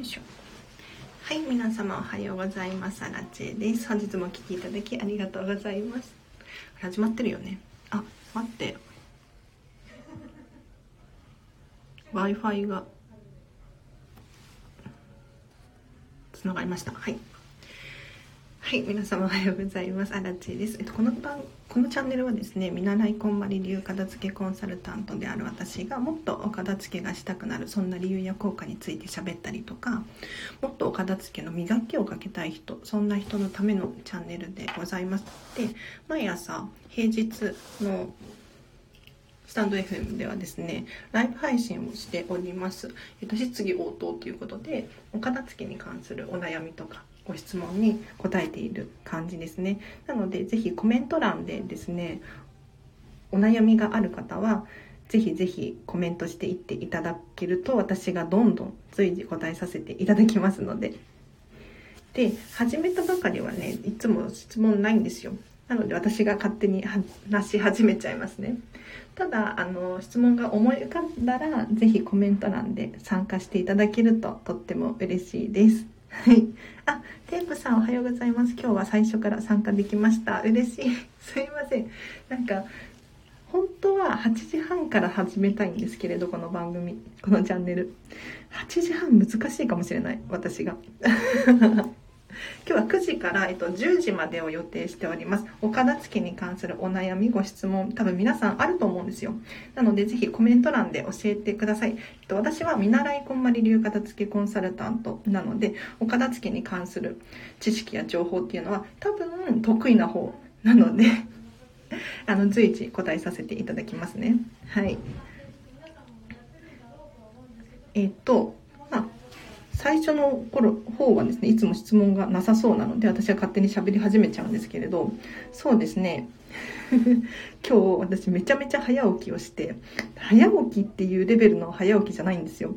いしょ。はい皆様おはようございます。アラチェです。本日もお聴きいただきありがとうございます。始まってるよね。あ待って。W i f i がつながりました。はい。はい、皆様おはようございます。あらちです。えっと、この番、このチャンネルはですね、見習いこんまり流片付けコンサルタントである私がもっとお片付けがしたくなる、そんな理由や効果について喋ったりとか、もっとお片付けの磨きをかけたい人、そんな人のためのチャンネルでございます。で、毎朝、平日のスタンド FM ではですね、ライブ配信をしております。えっと、質疑応答ということで、お片付けに関するお悩みとか、ご質問に答えている感じですね。なので、ぜひコメント欄でですね、お悩みがある方は、ぜひぜひコメントしていっていただけると、私がどんどん随時答えさせていただきますので。で、始めたばかりはね、いつも質問ないんですよ。なので私が勝手に話し始めちゃいますね。ただ、あの、質問が思い浮かんだら、ぜひコメント欄で参加していただけるととっても嬉しいです。はい。あ、テープさんおはようございます。今日は最初から参加できました。嬉しい。すいません。なんか、本当は8時半から始めたいんですけれど、この番組、このチャンネル。8時半難しいかもしれない。私が。今日は9時から、えっと、10時までを予定しております。お片付に関するお悩み、ご質問、多分皆さんあると思うんですよ。なので、ぜひコメント欄で教えてください。えっと、私は見習いこんまり流片付けコンサルタントなので、お片付に関する知識や情報っていうのは多分得意な方 なので あの、随時答えさせていただきますね。はい。えっと、最初の頃方はですねいつも質問がなさそうなので私は勝手に喋り始めちゃうんですけれどそうですね。今日私めちゃめちゃ早起きをして早起きっていうレベルの早起きじゃないんですよ。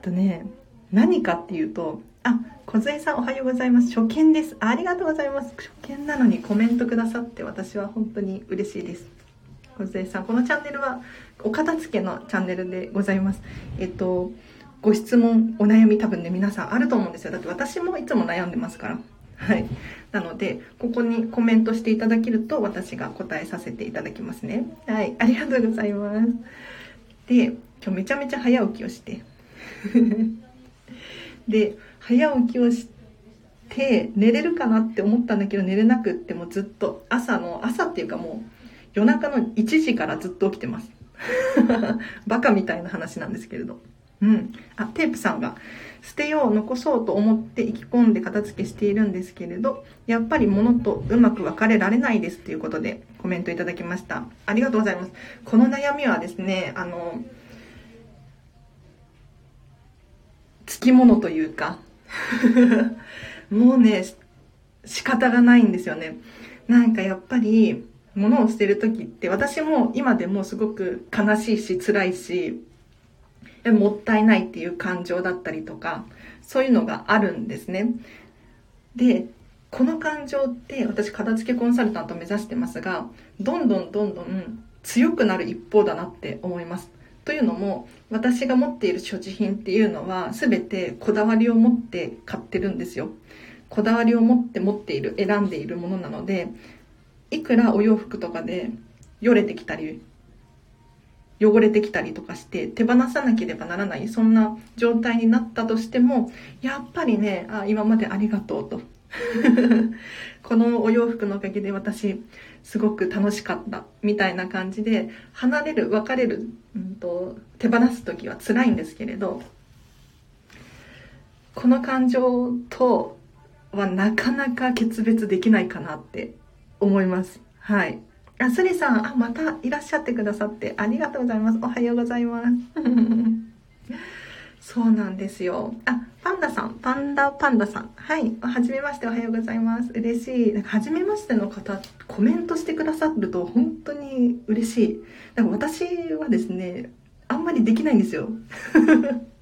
とね何かっていうとあ小杉さんおはようございます。初見です。ありがとうございます。初見なのにコメントくださって私は本当に嬉しいです。小杉さんこのチャンネルはお片付けのチャンネルでございます。えっとご質問、お悩み多分ね、皆さんあると思うんですよ。だって私もいつも悩んでますから。はい。なので、ここにコメントしていただけると私が答えさせていただきますね。はい。ありがとうございます。で、今日めちゃめちゃ早起きをして。で、早起きをして、寝れるかなって思ったんだけど寝れなくってもずっと朝の、朝っていうかもう夜中の1時からずっと起きてます。バカみたいな話なんですけれど。うん。あ、テープさんが、捨てよう、残そうと思って意気込んで片付けしているんですけれど、やっぱり物とうまく別れられないですということでコメントいただきました。ありがとうございます。この悩みはですね、あの、つきものというか もうね、仕方がないんですよね。なんかやっぱり、物を捨てる時って私も今でもすごく悲しいし辛いしもったいないっていう感情だったりとか、そういうのがあるんですね。で、この感情って私片付けコンサルタント目指してますが、どんどんどんどん強くなる一方だなって思います。というのも、私が持っている所持品っていうのは全てこだわりを持って買ってるんですよ。こだわりを持って持っている、選んでいるものなので、いくらお洋服とかでよれてきたり汚れてきたりとかして手放さなければならないそんな状態になったとしてもやっぱりねあ今までありがとうと。このお洋服のおかげで私すごく楽しかったみたいな感じで離れる別れる、うんと、手放す時は辛いんですけれどこの感情とはなかなか決別できないかなって思います。はい。あ、スリさん、あ、またいらっしゃってくださってありがとうございます。おはようございます。そうなんですよ。あ、パンダさん、パンダパンダさん。はい。はじめまして、おはようございます。嬉しい。なんか、はじめましての方、コメントしてくださると本当に嬉しい。なんか私はですね、あんまりできないんですよ。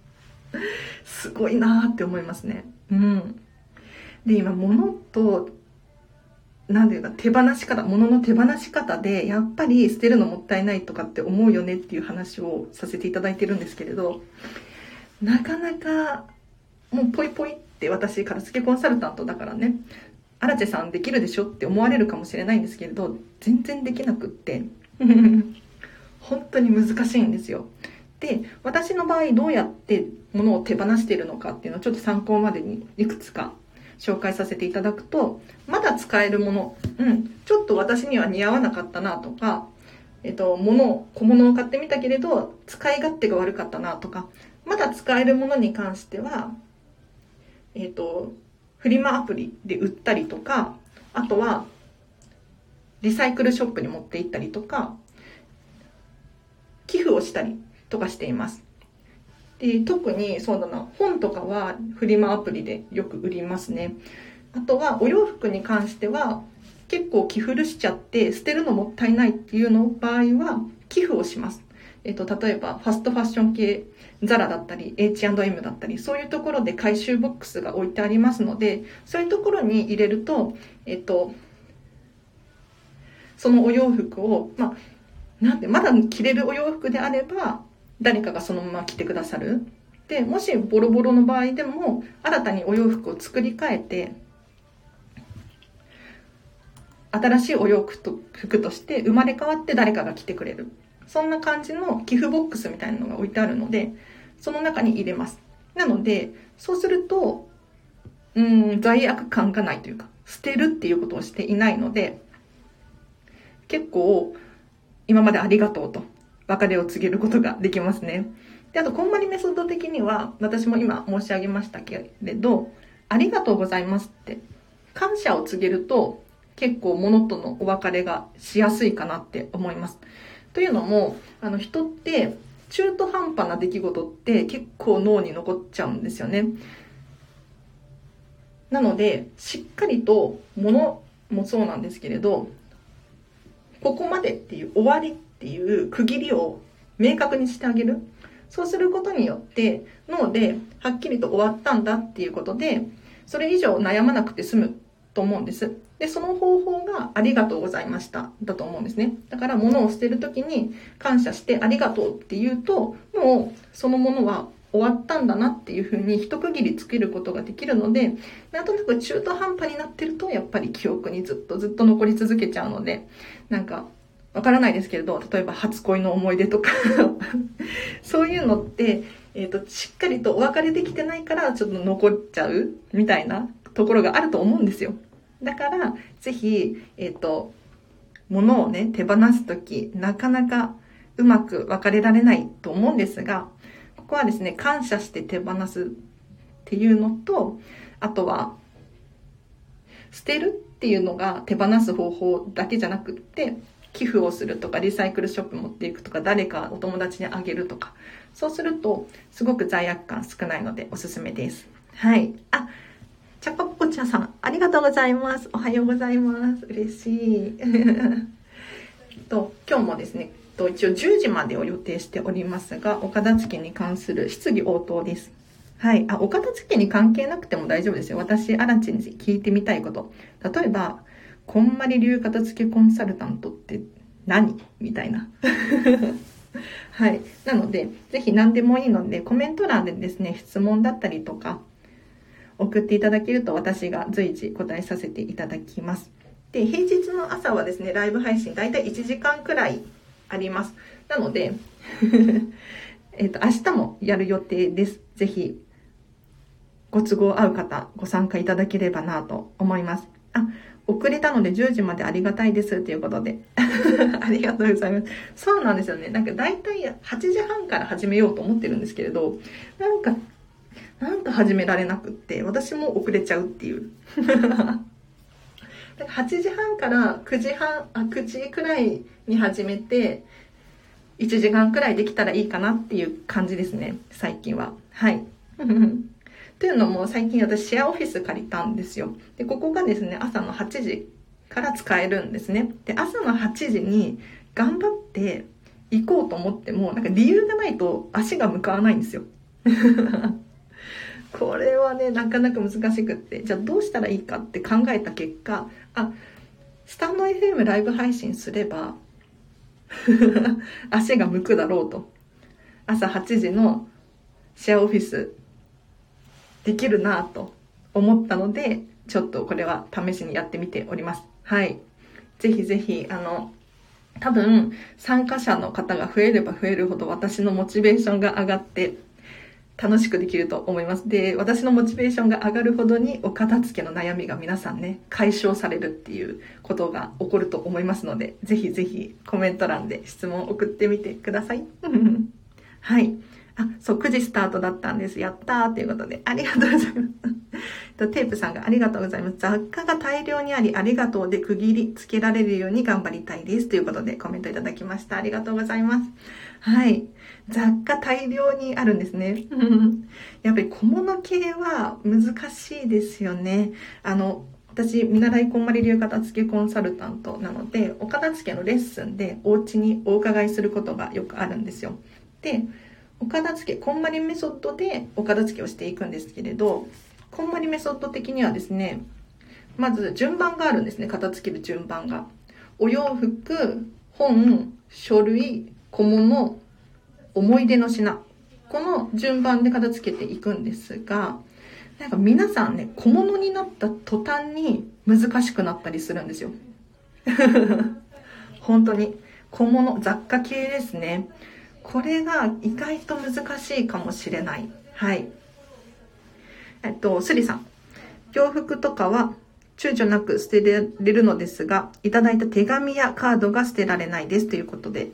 すごいなーって思いますね。うん。で、今、物となんていうか、手放し方、物の手放し方で、やっぱり捨てるのもったいないとかって思うよねっていう話をさせていただいてるんですけれど、なかなかもうポイポイって私片付けコンサルタントだからねアラチェさんできるでしょって思われるかもしれないんですけれど全然できなくって 本当に難しいんですよ。で私の場合どうやって物を手放しているのかっていうのをちょっと参考までにいくつか紹介させていただくとまだ使えるもの、うん、ちょっと私には似合わなかったなとか、えっと、物小物を買ってみたけれど使い勝手が悪かったなとかまだ使えるものに関してはえっとフリマアプリで売ったりとかあとはリサイクルショップに持って行ったりとか寄付をしたりとかしています。で特にそうだな本とかはフリマアプリでよく売りますね。あとはお洋服に関しては結構着古しちゃって捨てるのもったいないっていうの場合は寄付をします。えっと、例えばファストファッション系ザラだったり H&M だったりそういうところで回収ボックスが置いてありますのでそういうところに入れると、えっと、そのお洋服を、まあ、なんてまだ着れるお洋服であれば誰かがそのまま着てくださる。でもしボロボロの場合でも新たにお洋服を作り変えて新しいお洋服と服として生まれ変わって誰かが着てくれる。そんな感じの寄付ボックスみたいなのが置いてあるのでその中に入れます。なのでそうするとうん罪悪感がないというか捨てるっていうことをしていないので結構今までありがとうと。別れを告げることができますね。で、あと、こんまりメソッド的には、私も今申し上げましたけれど、ありがとうございますって、感謝を告げると、結構物とのお別れがしやすいかなって思います。というのも、あの、人って、中途半端な出来事って結構脳に残っちゃうんですよね。なので、しっかりと物もそうなんですけれど、ここまでっていう終わりっていう区切りを明確にしてあげる。そうすることによって脳ではっきりと終わったんだっていうことで、それ以上悩まなくて済むと思うんです。で、その方法がありがとうございましただと思うんですね。だから物を捨てるときに感謝してありがとうって言うと、もうそのものは終わったんだなっていうふうに一区切りつけることができるので、なんとなく中途半端になってるとやっぱり記憶にずっとずっと残り続けちゃうので、なんかわからないですけれど、例えば初恋の思い出とか そういうのって、えっ、ー、と、しっかりとお別れできてないから、ちょっと残っちゃうみたいなところがあると思うんですよ。だから、ぜひ、えっ、ー、と、物をね、手放すとき、なかなかうまく別れられないと思うんですが、ここはですね、感謝して手放すっていうのと、あとは、捨てるっていうのが手放す方法だけじゃなくって、寄付をするとかリサイクルショップ持っていくとか誰かお友達にあげるとかそうするとすごく罪悪感少ないのでおすすめですはいあチャカポコちゃんさんありがとうございますおはようございます嬉しい と今日もですね一応10時までを予定しておりますがお片付けに関する質疑応答ですはい。あ、お片付けに関係なくても大丈夫ですよ。私、アラチに聞いてみたいこと。例えば、こんまり流片付けコンサルタントって何？みたいな。はい。なので、ぜひ何でもいいので、コメント欄でですね、質問だったりとか、送っていただけると私が随時答えさせていただきます。で、平日の朝はですね、ライブ配信大体1時間くらいあります。なので、えっと、明日もやる予定です。ぜひ、ご都合合う方、ご参加いただければなと思います。あ、遅れたので10時までありがたいですということで。ありがとうございます。そうなんですよね。なんか大体8時半から始めようと思ってるんですけれど、なんか、なんか始められなくって、私も遅れちゃうっていう。8時半から9時半、あ、9時くらいに始めて、1時間くらいできたらいいかなっていう感じですね、最近は。はい。というのも最近私シェアオフィス借りたんですよ。で、ここがですね、朝の8時から使えるんですね。で、朝の8時に頑張って行こうと思っても、なんか理由がないと足が向かわないんですよ。これはね、なかなか難しくって、じゃあどうしたらいいかって考えた結果、あ、スタンド FM ライブ配信すれば 足が向くだろうと。朝8時のシェアオフィスできるなと思ったので、ちょっとこれは試しにやってみております。はい。ぜひぜひ、あの、多分、参加者の方が増えれば増えるほど私のモチベーションが上がって、楽しくできると思います。で、私のモチベーションが上がるほどにお片付けの悩みが皆さんね、解消されるっていうことが起こると思いますので、ぜひぜひコメント欄で質問を送ってみてください。はい。あ、そう、9時スタートだったんです。やったーということで、ありがとうございます。テープさんがありがとうございます。雑貨が大量にあり、ありがとうで区切りつけられるように頑張りたいです。ということでコメントいただきました。ありがとうございます。はい。雑貨大量にあるんですね。やっぱり小物系は難しいですよね。あの、私、見習いこんまり流片付けコンサルタントなので、お片付けのレッスンでお家にお伺いすることがよくあるんですよ。で、お片付け、こんまりメソッドでお片付けをしていくんですけれど、こんまりメソッド的にはですね、まず順番があるんですね、片付ける順番が。お洋服、本、書類、小物、思い出の品。この順番で片付けていくんですが、なんか皆さんね、小物になった途端に難しくなったりするんですよ。本当に。小物、雑貨系ですね。これが意外と難しいかもしれない。はい。えっと、スリさん。洋服とかは躊躇なく捨てられるのですが、いただいた手紙やカードが捨てられないですということで、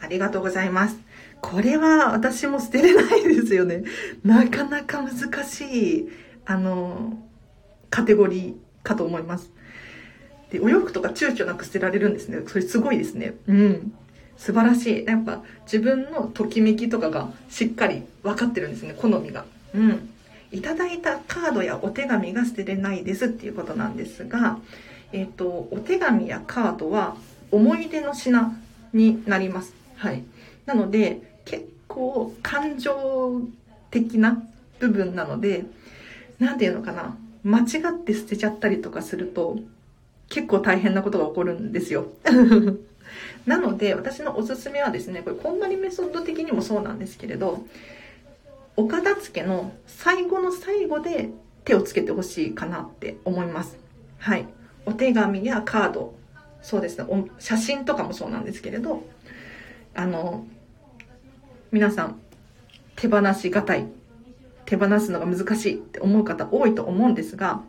ありがとうございます。これは私も捨てれないですよね。なかなか難しい、あの、カテゴリーかと思います。で、お洋服とか躊躇なく捨てられるんですね。それすごいですね。うん。素晴らしい。やっぱ自分のときめきとかがしっかり分かってるんですね、好みが。うん。いただいたカードやお手紙が捨てれないですっていうことなんですが、えっ、ー、と、お手紙やカードは思い出の品になります。はい。なので、結構感情的な部分なので、なんていうのかな。間違って捨てちゃったりとかすると、結構大変なことが起こるんですよ。なので、私のおすすめはですね、これ、こんまりメソッド的にもそうなんですけれど、お片付けの最後の最後で手をつけてほしいかなって思います。はい。お手紙やカード、そうですね、写真とかもそうなんですけれど、あの、皆さん、手放しがたい、手放すのが難しいって思う方多いと思うんですが、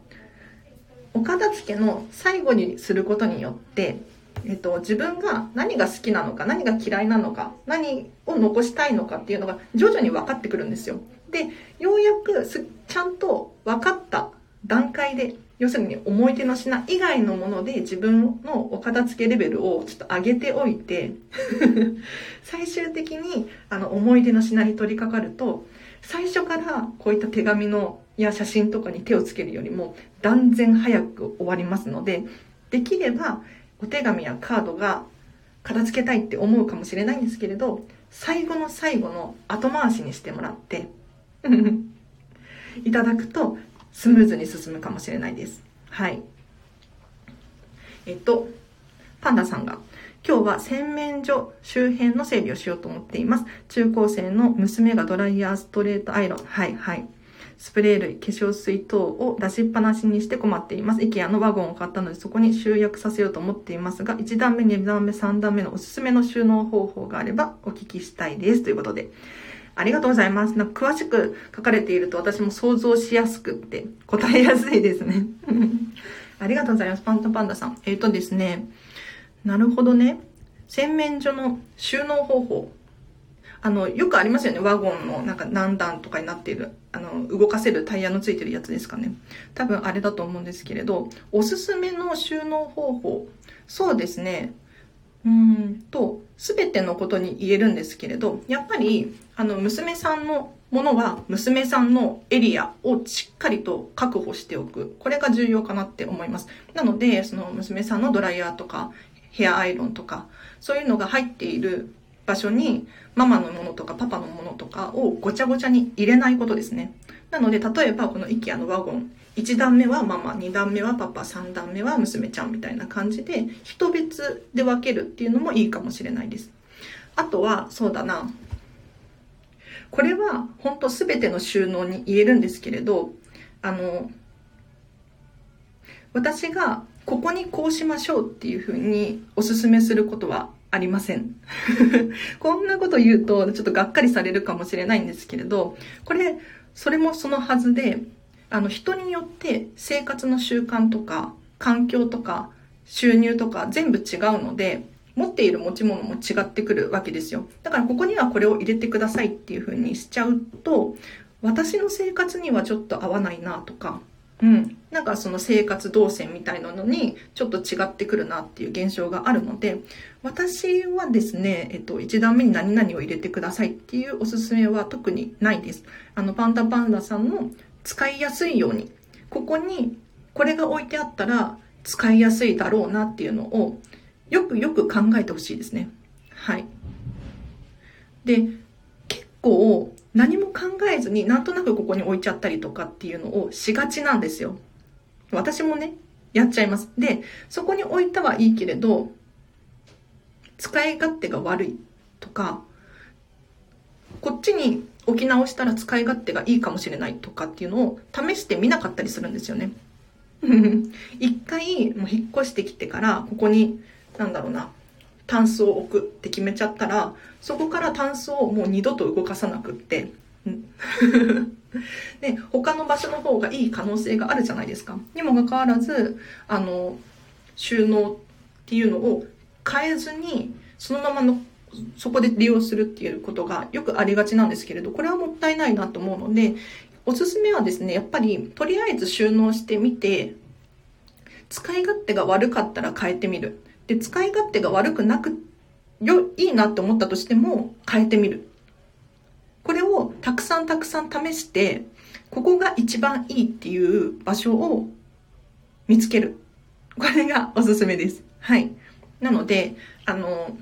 お片付けの最後にすることによって、えっと、自分が何が好きなのか、何が嫌いなのか、何を残したいのかっていうのが徐々に分かってくるんですよ。で、ようやくちゃんと分かった段階で、要するに思い出の品以外のもので自分のお片付けレベルをちょっと上げておいて 最終的にあの思い出の品に取り掛かると、最初からこういった手紙のや写真とかに手をつけるよりも断然早く終わりますので、できればお手紙やカードが片付けたいって思うかもしれないんですけれど、最後の最後の後回しにしてもらって、いただくとスムーズに進むかもしれないです。はい。えっと、パンダさんが、今日は洗面所周辺の整理をしようと思っています。中高生の娘がドライヤーストレートアイロン。はい、はい。スプレー類、化粧水等を出しっぱなしにして困っています。IKEA のワゴンを買ったのでそこに集約させようと思っていますが、1段目、2段目、3段目のおすすめの収納方法があればお聞きしたいです。ということで。ありがとうございます。なんか詳しく書かれていると私も想像しやすくって答えやすいですね。ありがとうございます。パンタパンダさん。えっ、ー、とですね。なるほどね。洗面所の収納方法。あの、よくありますよね。ワゴンのなんか何段とかになっている、あの、動かせるタイヤのついてるやつですかね。多分あれだと思うんですけれど、おすすめの収納方法。そうですね。うんと、すべてのことに言えるんですけれど、やっぱり、あの、娘さんのものは、娘さんのエリアをしっかりと確保しておく。これが重要かなって思います。なので、その娘さんのドライヤーとか、ヘアアイロンとか、そういうのが入っている場所にママのものとかパパのものとかをごちゃごちゃに入れないことですね。なので、例えばこの IKEA のワゴン、1段目はママ、2段目はパパ、3段目は娘ちゃんみたいな感じで、人別で分けるっていうのもいいかもしれないです。あとは、そうだな。これは本当全ての収納に言えるんですけれど、あの、私がここにこうしましょうっていうふうにおすすめすることはありません。こんなこと言うとちょっとがっかりされるかもしれないんですけれど、これ、それもそのはずで、あの人によって生活の習慣とか環境とか収入とか全部違うので、持っている持ち物も違ってくるわけですよ。だからここにはこれを入れてくださいっていう風にしちゃうと、私の生活にはちょっと合わないなとか、うん。なんかその生活動線みたいなのにちょっと違ってくるなっていう現象があるので、私はですね、えっと、一段目に何々を入れてくださいっていうおすすめは特にないです。あの、パンダパンダさんの使いやすいように、ここにこれが置いてあったら使いやすいだろうなっていうのをよくよく考えてほしいですね。はい。で、結構何も考えずになんとなくここに置いちゃったりとかっていうのをしがちなんですよ。私もね、やっちゃいます。で、そこに置いたはいいけれど、使い勝手が悪いとか、こっちに置き直したら使い勝手がいいかもしれないとかっていうのを試してみなかったりするんですよね。一回もう引っ越してきてからここになんだろうなタンスを置くって決めちゃったらそこからタンスをもう二度と動かさなくって。で他の場所の方がいい可能性があるじゃないですか。にもかかわらずあの収納っていうのを変えずにそのままのそこで利用するっていうことがよくありがちなんですけれどこれはもったいないなと思うのでおすすめはですねやっぱりとりあえず収納してみて使い勝手が悪かったら変えてみる。で、使い勝手が悪くなく、よ、いいなって思ったとしても変えてみる。これをたくさんたくさん試して、ここが一番いいっていう場所を見つける。これがおすすめです。はい。なので、あの、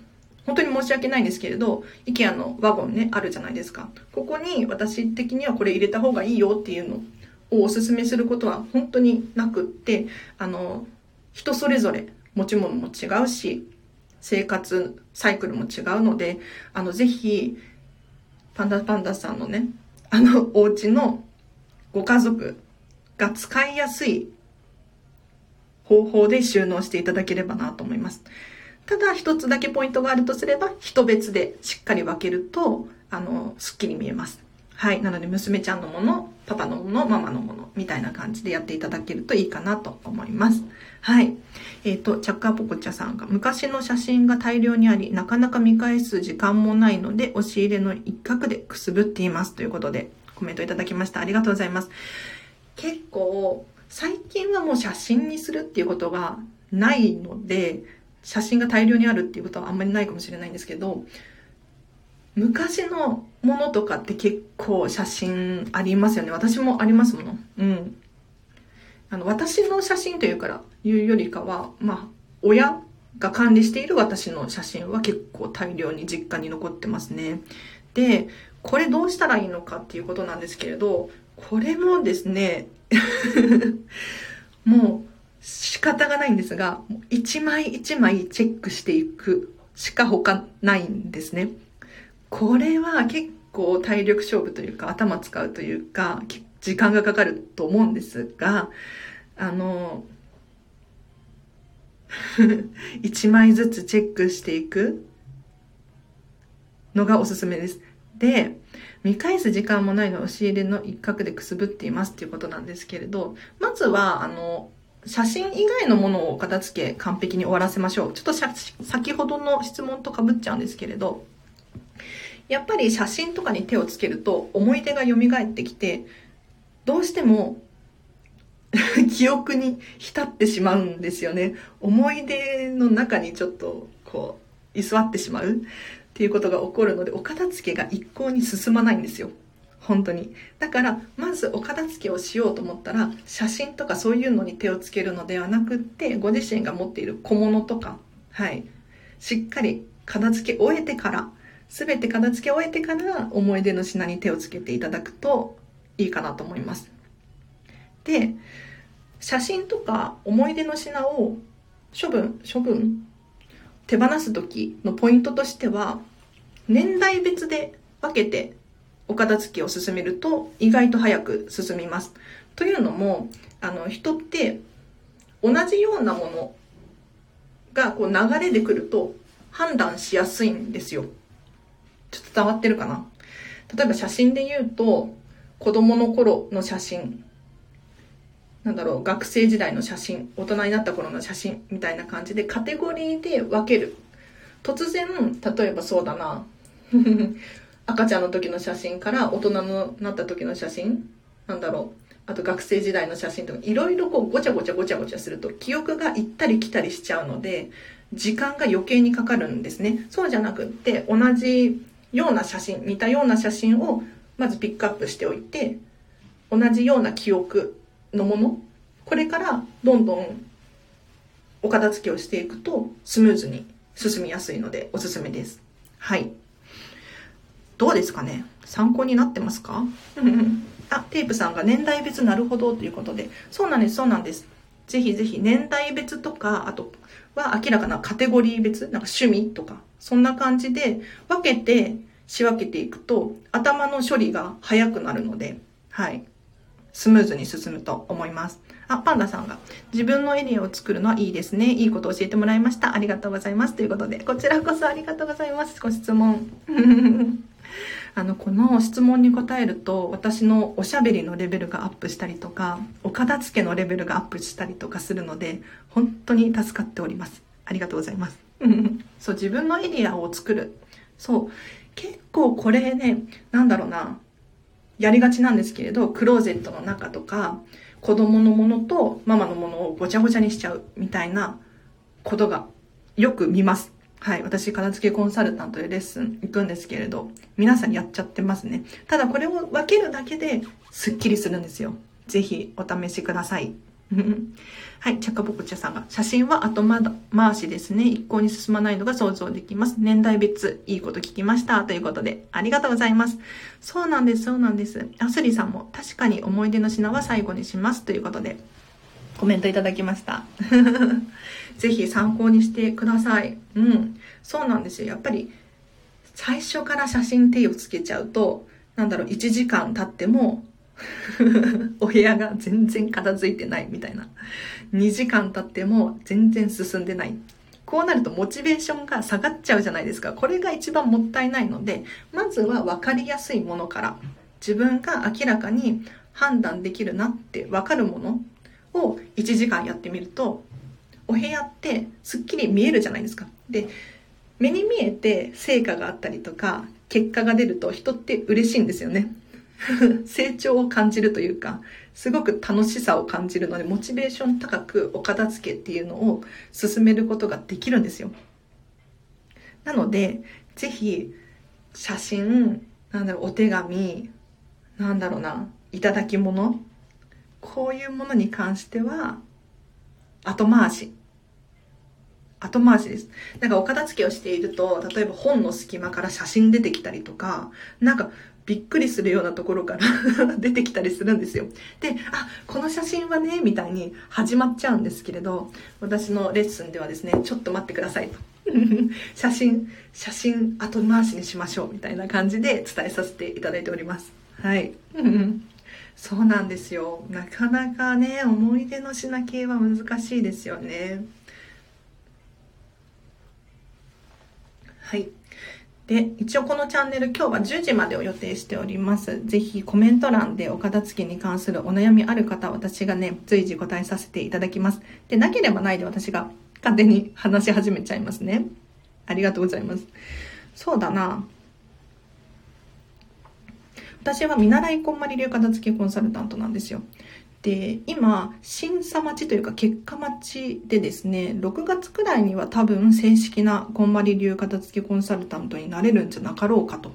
本当に申し訳ないんですけれど、IKEA のワゴンね、あるじゃないですか。ここに私的にはこれ入れた方がいいよっていうのをおすすめすることは本当になくって、あの、人それぞれ持ち物も違うし、生活サイクルも違うので、あの、ぜひ、パンダパンダさんのね、あの、お家のご家族が使いやすい方法で収納していただければなと思います。ただ一つだけポイントがあるとすれば、人別でしっかり分けると、あの、すっきり見えます。はい。なので、娘ちゃんのもの、パパのもの、ママのもの、みたいな感じでやっていただけるといいかなと思います。はい。えっ、ー、と、チャッカーポコチャさんが、昔の写真が大量にあり、なかなか見返す時間もないので、押し入れの一角でくすぶっています。ということで、コメントいただきました。ありがとうございます。結構、最近はもう写真にするっていうことがないので、写真が大量にあるっていうことはあんまりないかもしれないんですけど、昔のものとかって結構写真ありますよね。私もありますもの。うん。あの、私の写真というから、いうよりかは、まあ、親が管理している私の写真は結構大量に実家に残ってますね。で、これどうしたらいいのかっていうことなんですけれど、これもですね、もう仕方がないんですが、一枚一枚チェックしていくしか他ないんですね。これは結構体力勝負というか頭使うというか結時間がかかると思うんですがあの 1枚ずつチェックしていくのがおすすめです。で、見返す時間もないの押し入れの一角でくすぶっていますっていうことなんですけれど、まずは、あの、写真以外のものを片付け完璧に終わらせましょう。ちょっと先ほどの質問とかぶっちゃうんですけれど、やっぱり写真とかに手をつけると思い出が蘇ってきて、どうしても 記憶に浸ってしまうんですよね。思い出の中にちょっとこう、居座ってしまうっていうことが起こるので、お片付けが一向に進まないんですよ。本当に。だから、まずお片付けをしようと思ったら、写真とかそういうのに手をつけるのではなくって、ご自身が持っている小物とか、はい。しっかり片付け終えてから、全て片付け終えてから思い出の品に手をつけていただくといいかなと思います。で、写真とか思い出の品を処分、処分、手放す時のポイントとしては、年代別で分けてお片付けを進めると意外と早く進みます。というのも、あの、人って同じようなものがこう流れでくると判断しやすいんですよ。ちょっと伝わってるかな？例えば写真で言うと、子供の頃の写真、なんだろう、学生時代の写真、大人になった頃の写真みたいな感じでカテゴリーで分ける。突然、例えばそうだな、赤ちゃんの時の写真から大人になった時の写真、なんだろう、あと学生時代の写真とか、いろいろこうごちゃごちゃごちゃごちゃすると、記憶が行ったり来たりしちゃうので、時間が余計にかかるんですね。そうじゃなくって、同じような写真、似たような写真をまずピックアップしておいて、同じような記憶のもの、これからどんどんお片付けをしていくとスムーズに進みやすいのでおすすめです。はい。どうですかね？参考になってますか？あ、テープさんが年代別なるほどということで。そうなんです、そうなんです。ぜひぜひ年代別とか、あとは明らかなカテゴリー別、なんか趣味とか、そんな感じで分けて仕分けていくと頭の処理が早くなるので、はい。スムーズに進むと思います。あ、パンダさんが、自分のエリアを作るのはいいですね。いいこと教えてもらいました。ありがとうございます。ということで、こちらこそありがとうございます。ご質問。あの、この質問に答えると、私のおしゃべりのレベルがアップしたりとか、お片付けのレベルがアップしたりとかするので、本当に助かっております。ありがとうございます。そう、自分のエリアを作る。そう、結構これね、なんだろうな、やりがちなんですけれど、クローゼットの中とか、子供のものとママのものをごちゃごちゃにしちゃうみたいなことがよく見ます。はい。私、片付けコンサルタントでレッスン行くんですけれど、皆さんやっちゃってますね。ただこれを分けるだけでスッキリするんですよ。ぜひお試しください。はい、チャカボコチャさんが、写真は後回しですね。一向に進まないのが想像できます。年代別、いいこと聞きました。ということで、ありがとうございます。そうなんです、そうなんです。アスリさんも、確かに思い出の品は最後にします。ということで、コメントいただきました。ぜひ参考にしてください。うん。そうなんですよ。やっぱり、最初から写真手をつけちゃうと、なんだろう、1時間経っても お部屋が全然片付いてないみたいな。2時間経っても全然進んでない。こうなるとモチベーションが下がっちゃうじゃないですか。これが一番もったいないので、まずは分かりやすいものから、自分が明らかに判断できるなって分かるものを1時間やってみると、お部屋ってすっきり見えるじゃないですか。で、目に見えて成果があったりとか、結果が出ると人って嬉しいんですよね。成長を感じるというか、すごく楽しさを感じるので、モチベーション高くお片付けっていうのを進めることができるんですよ。なので、ぜひ、写真、なんだろう、お手紙、なんだろうな、いただき物、こういうものに関しては、後回し。後回しです。なんかお片付けをしていると、例えば本の隙間から写真出てきたりとか、なんかびっくりするようなところから 出てきたりするんですよ。で、あ、この写真はね、みたいに始まっちゃうんですけれど、私のレッスンではですね、ちょっと待ってくださいと。写真、写真後回しにしましょうみたいな感じで伝えさせていただいております。はい。そうなんですよ。なかなかね、思い出の品系は難しいですよね。はい。で、一応このチャンネル今日は10時までを予定しております。ぜひコメント欄でお片付けに関するお悩みある方、私がね、随時答えさせていただきます。で、なければないで私が勝手に話し始めちゃいますね。ありがとうございます。そうだな。私は見習いこんまり流片付けコンサルタントなんですよ。で、今、審査待ちというか結果待ちでですね、6月くらいには多分正式なこんまり流片付けコンサルタントになれるんじゃなかろうかと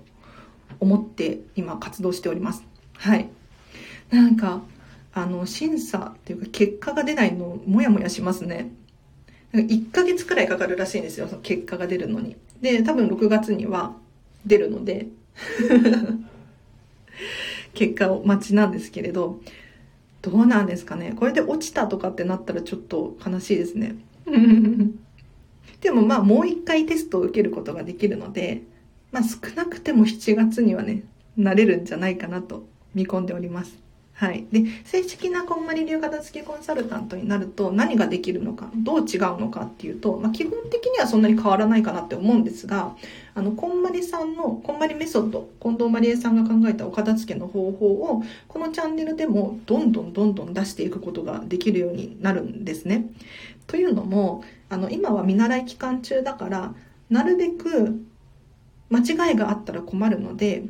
思って今活動しております。はい。なんか、あの、審査っていうか結果が出ないのもやもやしますね。1ヶ月くらいかかるらしいんですよ、その結果が出るのに。で、多分6月には出るので 結果を待ちなんですけれど、どうなんですかね。これで落ちたとかってなったらちょっと悲しいですね。でもまあもう一回テストを受けることができるので、まあ少なくても7月にはね、なれるんじゃないかなと見込んでおります。はい。で、正式なこんまり流片付けコンサルタントになると何ができるのか、どう違うのかっていうと、まあ、基本的にはそんなに変わらないかなって思うんですが、あの、こんまりさんの、こんまりメソッド、近藤まりえさんが考えたお片付けの方法を、このチャンネルでもどんどんどんどん出していくことができるようになるんですね。というのも、あの、今は見習い期間中だから、なるべく間違いがあったら困るので、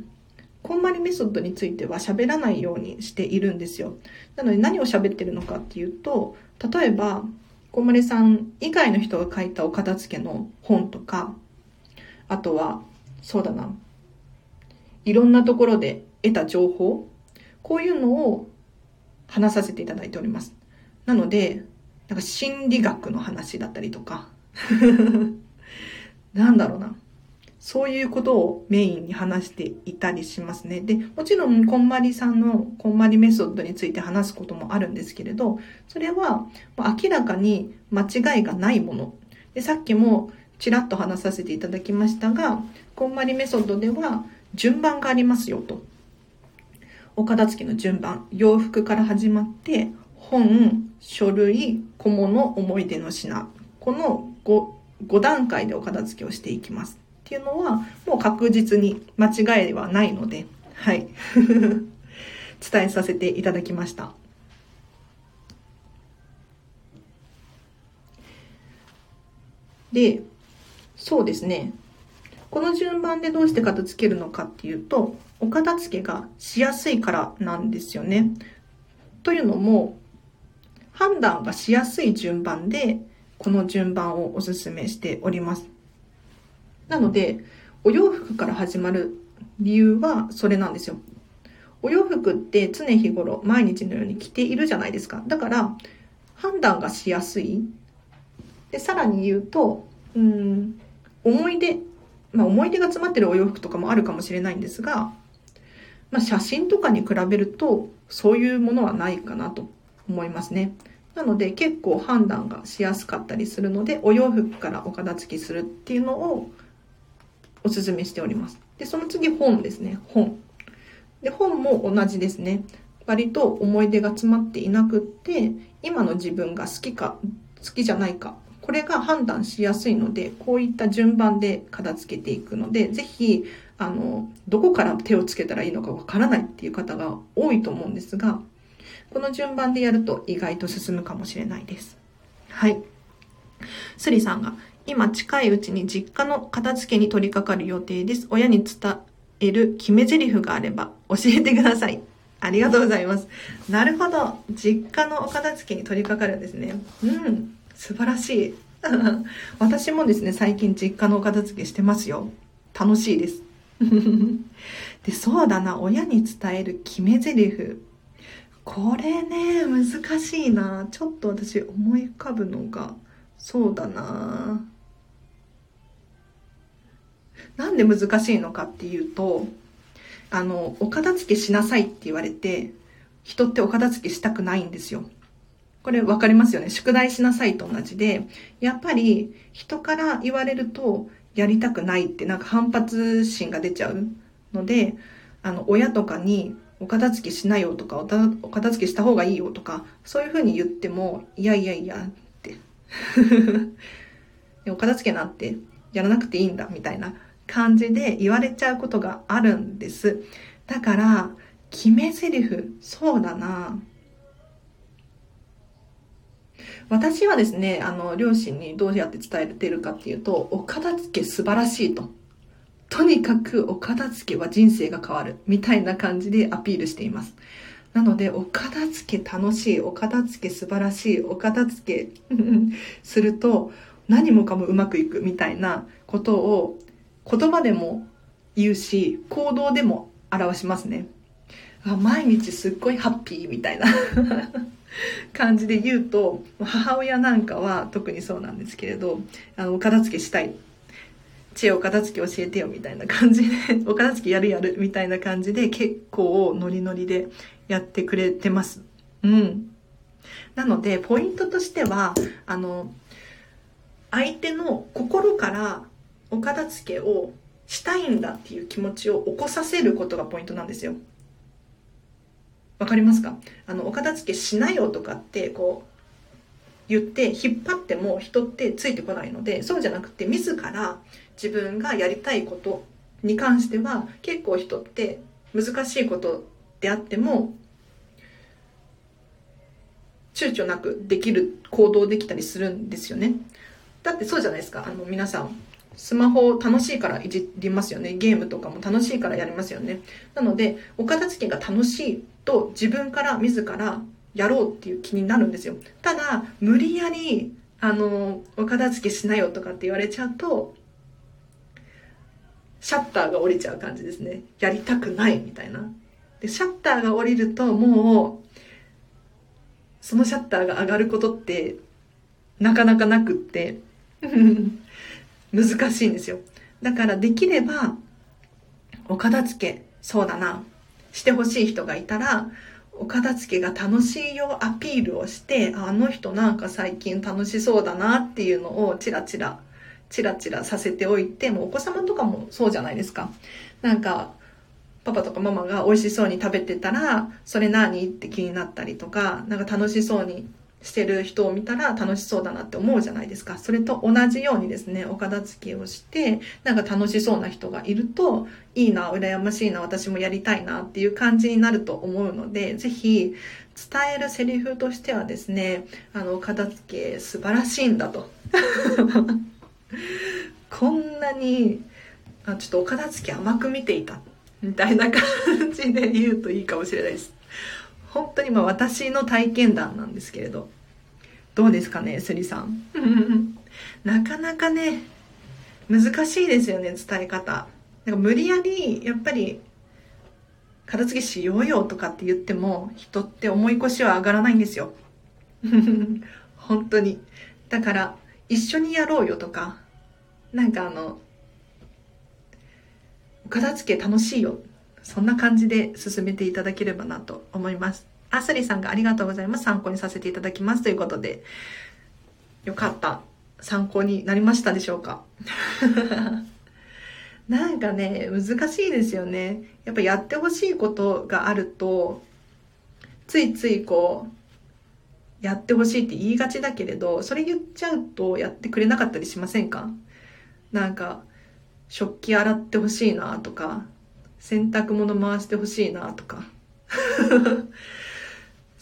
こんまりメソッドについては喋らないようにしているんですよ。なので何を喋ってるのかっていうと、例えば、こんまりさん以外の人が書いたお片付けの本とか、あとは、そうだな、いろんなところで得た情報、こういうのを話させていただいております。なので、なんか心理学の話だったりとか、なんだろうな。そういうことをメインに話していたりしますね。で、もちろん、こんまりさんのこんまりメソッドについて話すこともあるんですけれど、それは明らかに間違いがないもの。で、さっきもちらっと話させていただきましたが、こんまりメソッドでは順番がありますよと。お片付けの順番。洋服から始まって、本、書類、小物、思い出の品。この 5, 5段階でお片付けをしていきます。っていうのは、もう確実に間違いはないので、はい。伝えさせていただきました。で、そうですね。この順番でどうして片付けるのかっていうと、お片付けがしやすいからなんですよね。というのも、判断がしやすい順番で、この順番をお勧めしております。なので、お洋服から始まる理由はそれなんですよ。お洋服って常日頃毎日のように着ているじゃないですか。だから判断がしやすい。で、さらに言うと、うん、思い出、まあ思い出が詰まってるお洋服とかもあるかもしれないんですが、まあ写真とかに比べるとそういうものはないかなと思いますね。なので結構判断がしやすかったりするので、お洋服からお片付けするっていうのをおすすめしております。で、その次本ですね。本。で、本も同じですね。割と思い出が詰まっていなくって、今の自分が好きか、好きじゃないか、これが判断しやすいので、こういった順番で片付けていくので、ぜひ、あの、どこから手をつけたらいいのかわからないっていう方が多いと思うんですが、この順番でやると意外と進むかもしれないです。はい。スリさんが、今近いうちに実家の片付けに取り掛かる予定です。親に伝える決め台詞があれば教えてください。ありがとうございます。なるほど。実家のお片付けに取り掛かるんですね。うん。素晴らしい。私もですね、最近実家のお片付けしてますよ。楽しいです。で、そうだな。親に伝える決め台詞。これね、難しいな。ちょっと私思い浮かぶのが、そうだな。なんで難しいのかっていうと、あの、お片付けしなさいって言われて、人ってお片付けしたくないんですよ。これ分かりますよね？宿題しなさいと同じで、やっぱり人から言われるとやりたくないってなんか反発心が出ちゃうので、あの、親とかにお片付けしなよとか、お片付けした方がいいよとか、そういうふうに言っても、いやいやいやって。お片付けなってやらなくていいんだみたいな感じで言われちゃうことがあるんです。だから、決め台詞、そうだな。私はですね、あの、両親にどうやって伝えてるかっていうと、お片付け素晴らしいと。とにかくお片付けは人生が変わる。みたいな感じでアピールしています。なので、お片付け楽しい、お片付け素晴らしい、お片付けすると何もかもうまくいくみたいなことを言葉でも言うし、行動でも表しますね。毎日すっごいハッピーみたいな 感じで言うと、母親なんかは特にそうなんですけれど、あの、お片付けしたい。知恵お片付け教えてよみたいな感じで、お片付けやるやるみたいな感じで結構ノリノリでやってくれてます。うん。なので、ポイントとしては、あの、相手の心からお片付けをしたいんだっていう気持ちを起こさせることがポイントなんですよ。わかりますか？あの、お片付けしなよとかって、こう、言って引っ張っても人ってついてこないので、そうじゃなくて自ら自分がやりたいことに関しては結構人って難しいことであっても躊躇なくできる行動できたりするんですよね。だってそうじゃないですか。あの皆さんスマホ楽しいからいじりますよね。ゲームとかも楽しいからやりますよね。なので、お片付けが楽しいと自分から自らやろうっていう気になるんですよ。ただ、無理やり、あの、お片付けしなよとかって言われちゃうと、シャッターが降りちゃう感じですね。やりたくないみたいな。で、シャッターが降りるともう、そのシャッターが上がることってなかなかなくって 難しいんですよ。だからできれば、お片付け、そうだな、してほしい人がいたら、お片付けが楽しいよアピールをして、あの人なんか最近楽しそうだなっていうのをチラチラ、チラチラさせておいて、もうお子様とかもそうじゃないですか。なんか、パパとかママが美味しそうに食べてたら、それ何？って気になったりとか、なんか楽しそうにしてる人を見たら楽しそうだなって思うじゃないですか。それと同じようにですね、お片付けをして、なんか楽しそうな人がいると、いいな、羨ましいな、私もやりたいなっていう感じになると思うので、ぜひ伝えるセリフとしてはですね、あの、お片付け素晴らしいんだと。こんなに、あちょっとお片付け甘く見ていた。みたいな感じで言うといいかもしれないです。本当にまあ私の体験談なんですけれど。どうですかね、スリさん。なかなかね、難しいですよね、伝え方。なんか無理やり、やっぱり、片付けしようよとかって言っても、人って重い腰は上がらないんですよ。本当に。だから、一緒にやろうよとか、なんかあの、片付け楽しいよ。そんな感じで進めていただければなと思います。アスリさんがありがとうございます。参考にさせていただきます。ということで、よかった。参考になりましたでしょうか？なんかね、難しいですよね。やっぱやってほしいことがあると、ついついこう、やってほしいって言いがちだけれど、それ言っちゃうとやってくれなかったりしませんか？なんか、食器洗ってほしいなとか、洗濯物回してほしいなとか。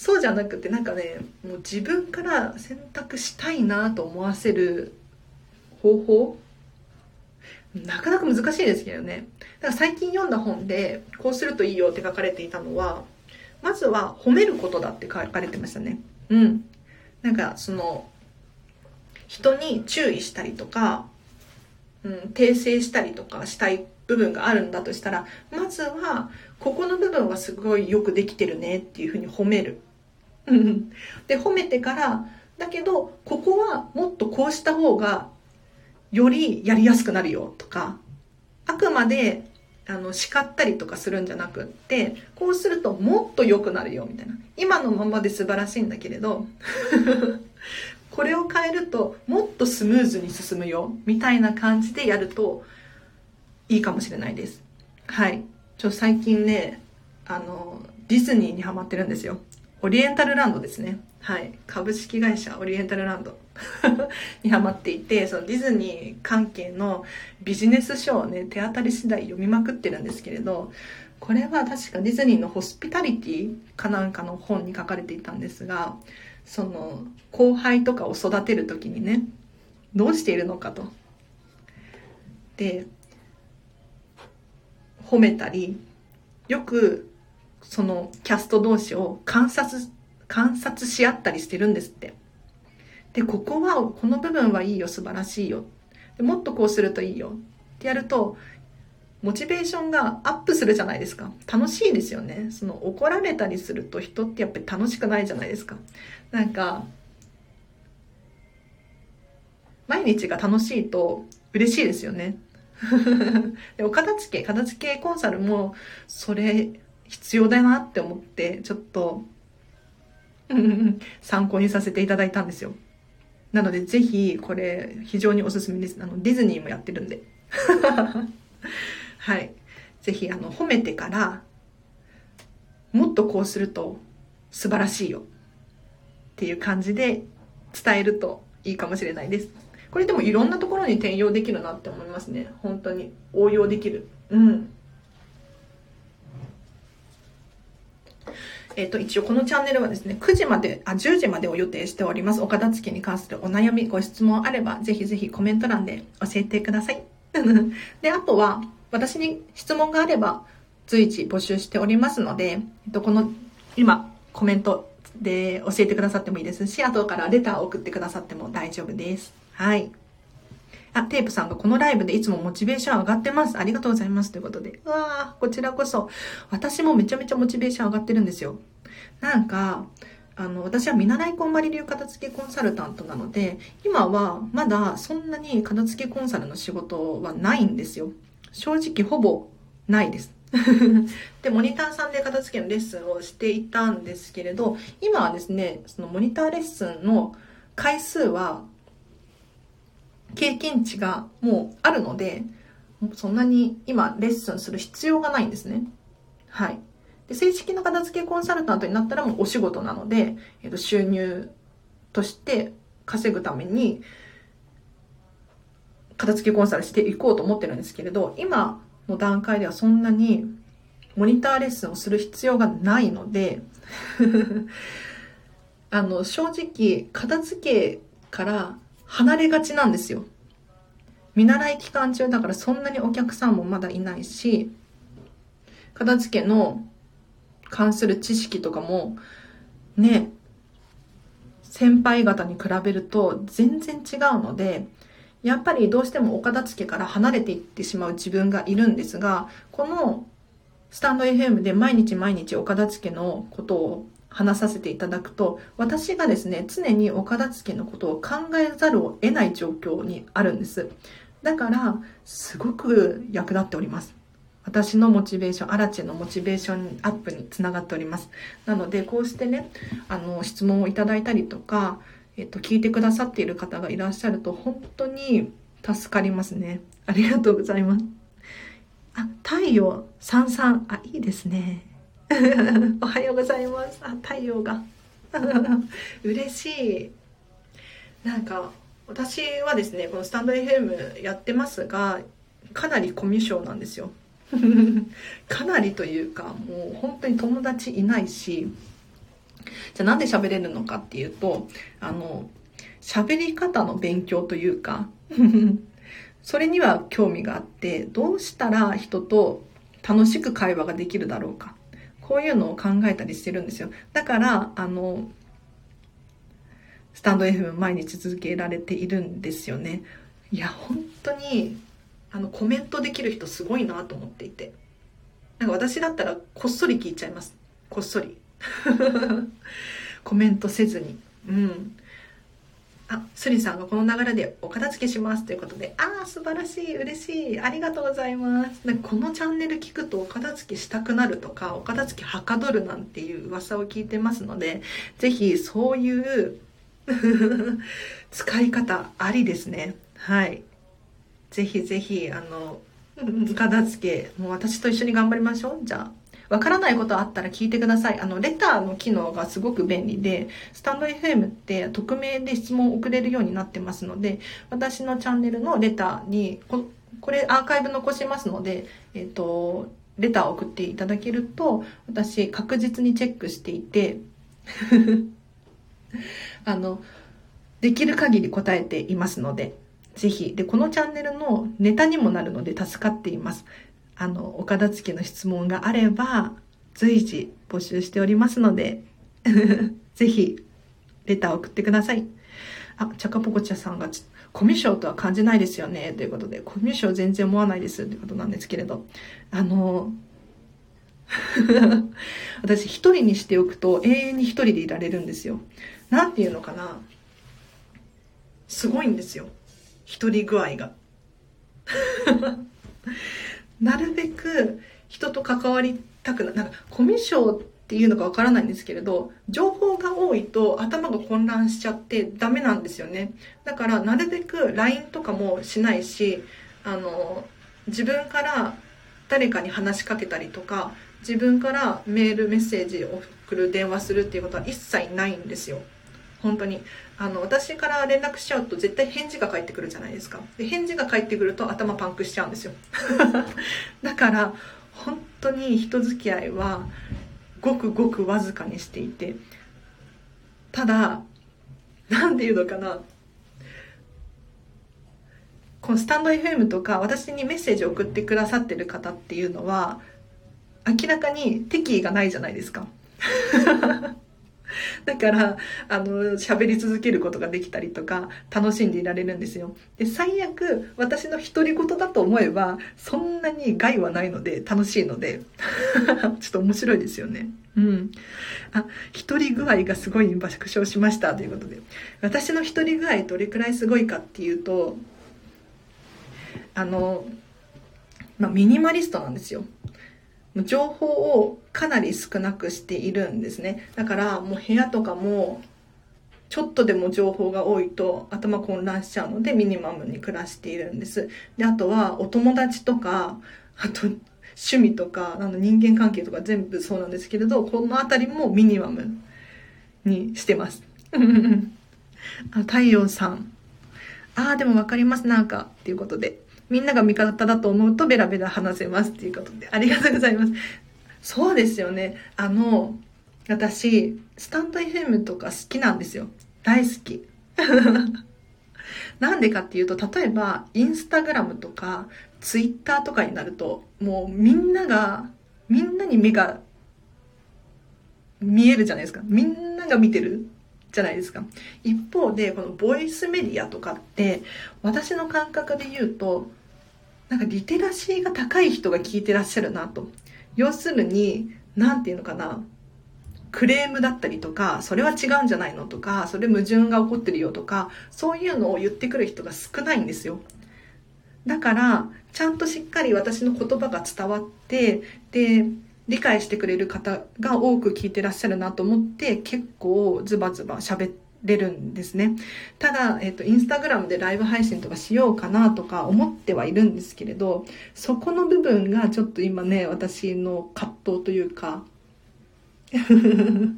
そうじゃなくてなんかねもう自分から選択したいなと思わせる方法？なかなか難しいですけどね。だから最近読んだ本でこうするといいよって書かれていたのはまずは褒めることだって書かれてましたね。うん。なんかその人に注意したりとか、うん、訂正したりとかしたい部分があるんだとしたらまずはここの部分はすごいよくできてるねっていうふうに褒める。で褒めてからだけどここはもっとこうした方がよりやりやすくなるよとかあくまであの叱ったりとかするんじゃなくってこうするともっと良くなるよみたいな。今のままで素晴らしいんだけれど これを変えるともっとスムーズに進むよみたいな感じでやるといいかもしれないです。はい。ちょ最近ねあのディズニーにハマってるんですよ。オリエンタルランドですね。はい。株式会社オリエンタルランド にハマっていて、そのディズニー関係のビジネス書をね、手当たり次第読みまくってるんですけれど、これは確かディズニーのホスピタリティかなんかの本に書かれていたんですが、その後輩とかを育てる時にね、どうしているのかと。で、褒めたり、よくそのキャスト同士を観察、観察し合ったりしてるんですって。で、ここは、この部分はいいよ、素晴らしいよ。でもっとこうするといいよ。ってやると、モチベーションがアップするじゃないですか。楽しいですよね。その怒られたりすると人ってやっぱり楽しくないじゃないですか。なんか、毎日が楽しいと嬉しいですよね。でお片付け、片付けコンサルもそれ必要だなって思って、ちょっと、参考にさせていただいたんですよ。なので、ぜひ、これ、非常におすすめです。あの、ディズニーもやってるんで。はい。ぜひ、あの、褒めてから、もっとこうすると素晴らしいよっていう感じで伝えるといいかもしれないです。これでもいろんなところに転用できるなって思いますね。本当に。応用できる。うん。えっ、と、一応このチャンネルはですね、9時まで、あ、10時までを予定しております。お片付けに関するお悩み、ご質問あれば、ぜひぜひコメント欄で教えてください。で、あとは、私に質問があれば、随時募集しておりますので、えっと、この、今、コメントで教えてくださってもいいですし、後からレターを送ってくださっても大丈夫です。はい。あ、テープさんがこのライブでいつもモチベーション上がってます。ありがとうございます。ということで。うわー、こちらこそ。私もめちゃめちゃモチベーション上がってるんですよ。なんか、あの、私は見習いこんまり流片付けコンサルタントなので、今はまだそんなに片付けコンサルの仕事はないんですよ。正直ほぼないです。で、モニターさんで片付けのレッスンをしていたんですけれど、今はですね、そのモニターレッスンの回数は経験値がもうあるので、そんなに今レッスンする必要がないんですね。はい。で正式な片付けコンサルタントになったらもうお仕事なので、えっと、収入として稼ぐために、片付けコンサルしていこうと思ってるんですけれど、今の段階ではそんなにモニターレッスンをする必要がないので あの、正直、片付けから離れがちなんですよ。見習い期間中だからそんなにお客さんもまだいないし、片付けの関する知識とかも、ね、先輩方に比べると全然違うので、やっぱりどうしてもお片付けから離れていってしまう自分がいるんですが、このスタンド FM で毎日毎日お片付けのことを話させていただくと、私がですね、常にお片付けのことを考えざるを得ない状況にあるんです。だから、すごく役立っております。私のモチベーション、アラチェのモチベーションアップにつながっております。なので、こうしてね、あの、質問をいただいたりとか、えっと、聞いてくださっている方がいらっしゃると、本当に助かりますね。ありがとうございます。あ、太陽、さんさん。あ、いいですね。おはようございます。あ、太陽が。嬉しい。なんか、私はですね、このスタンド FM やってますが、かなりコミュ障なんですよ。かなりというか、もう本当に友達いないし、じゃあなんで喋れるのかっていうと、あの、喋り方の勉強というか、それには興味があって、どうしたら人と楽しく会話ができるだろうか。こういうのを考えたりしてるんですよ。だから、あの、スタンド FM 毎日続けられているんですよね。いや、本当に、あの、コメントできる人すごいなと思っていて。なんか私だったらこっそり聞いちゃいます。こっそり。コメントせずに。うん。あ、スリさんがこの流れでお片付けしますということで、ああ、素晴らしい、嬉しい、ありがとうございます。なんかこのチャンネル聞くとお片付けしたくなるとか、お片付けはかどるなんていう噂を聞いてますので、ぜひそういう 使い方ありですね。はい。ぜひぜひ、あの、片付け、もう私と一緒に頑張りましょう。じゃあ。わからないことあったら聞いてください。あの、レターの機能がすごく便利で、スタンド FM って匿名で質問を送れるようになってますので、私のチャンネルのレターに、ここれアーカイブ残しますので、えっ、と、レターを送っていただけると、私確実にチェックしていて あの、できる限り答えていますので、ぜひ。で、このチャンネルのネタにもなるので助かっています。あの、お片付けの質問があれば、随時募集しておりますので ぜひ、レター送ってください。あ、チャカポコチャさんが、コミュ障とは感じないですよね、ということで、コミュ障全然思わないです、ということなんですけれど、あの、私一人にしておくと永遠に一人でいられるんですよ。なんていうのかな。すごいんですよ。一人具合が。なるべく人と関わりたくな、なんかコミュ障っていうのかわからないんですけれど、情報が多いと頭が混乱しちゃってダメなんですよね。だからなるべく LINE とかもしないし、あの、自分から誰かに話しかけたりとか、自分からメールメッセージを送る電話するっていうことは一切ないんですよ本当にあの私から連絡しちゃうと絶対返事が返ってくるじゃないですか。で返事が返ってくると頭パンクしちゃうんですよ。だから本当に人付き合いはごくごくわずかにしていてただ何て言うのかな。このスタンド FM とか私にメッセージを送ってくださってる方っていうのは明らかに敵意がないじゃないですか。だから、あの、喋り続けることができたりとか、楽しんでいられるんですよ。で、最悪、私の独り言だと思えば、そんなに害はないので、楽しいので、ちょっと面白いですよね。うん。あ、一人具合がすごい爆笑しましたということで。私の一人具合どれくらいすごいかっていうと、あの、まあ、ミニマリストなんですよ。情報をかなり少なくしているんですね。だからもう部屋とかもちょっとでも情報が多いと頭混乱しちゃうのでミニマムに暮らしているんです。で、あとはお友達とか、あと趣味とか、あの人間関係とか全部そうなんですけれど、このあたりもミニマムにしてます。あ太陽さん。ああ、でもわかります、なんか、っていうことで。みんなが味方だと思うとベラベラ話せますっていうことで、ありがとうございます。そうですよね。あの、私、スタンド FM とか好きなんですよ。大好き。なんでかっていうと、例えば、インスタグラムとか、ツイッターとかになると、もうみんなが、みんなに目が見えるじゃないですか。みんなが見てるじゃないですか。一方で、このボイスメディアとかって、私の感覚で言うと、なんかリテラシーが高い人が聞いてらっしゃるなと。要するに、なんていうのかな。クレームだったりとか、それは違うんじゃないのとか、それ矛盾が起こってるよとか、そういうのを言ってくる人が少ないんですよ。だから、ちゃんとしっかり私の言葉が伝わって、で、理解してくれる方が多く聞いてらっしゃるなと思って結構ズバズバ喋れるんですね。ただ、えっ、と、インスタグラムでライブ配信とかしようかなとか思ってはいるんですけれど、そこの部分がちょっと今ね、私の葛藤というか、なん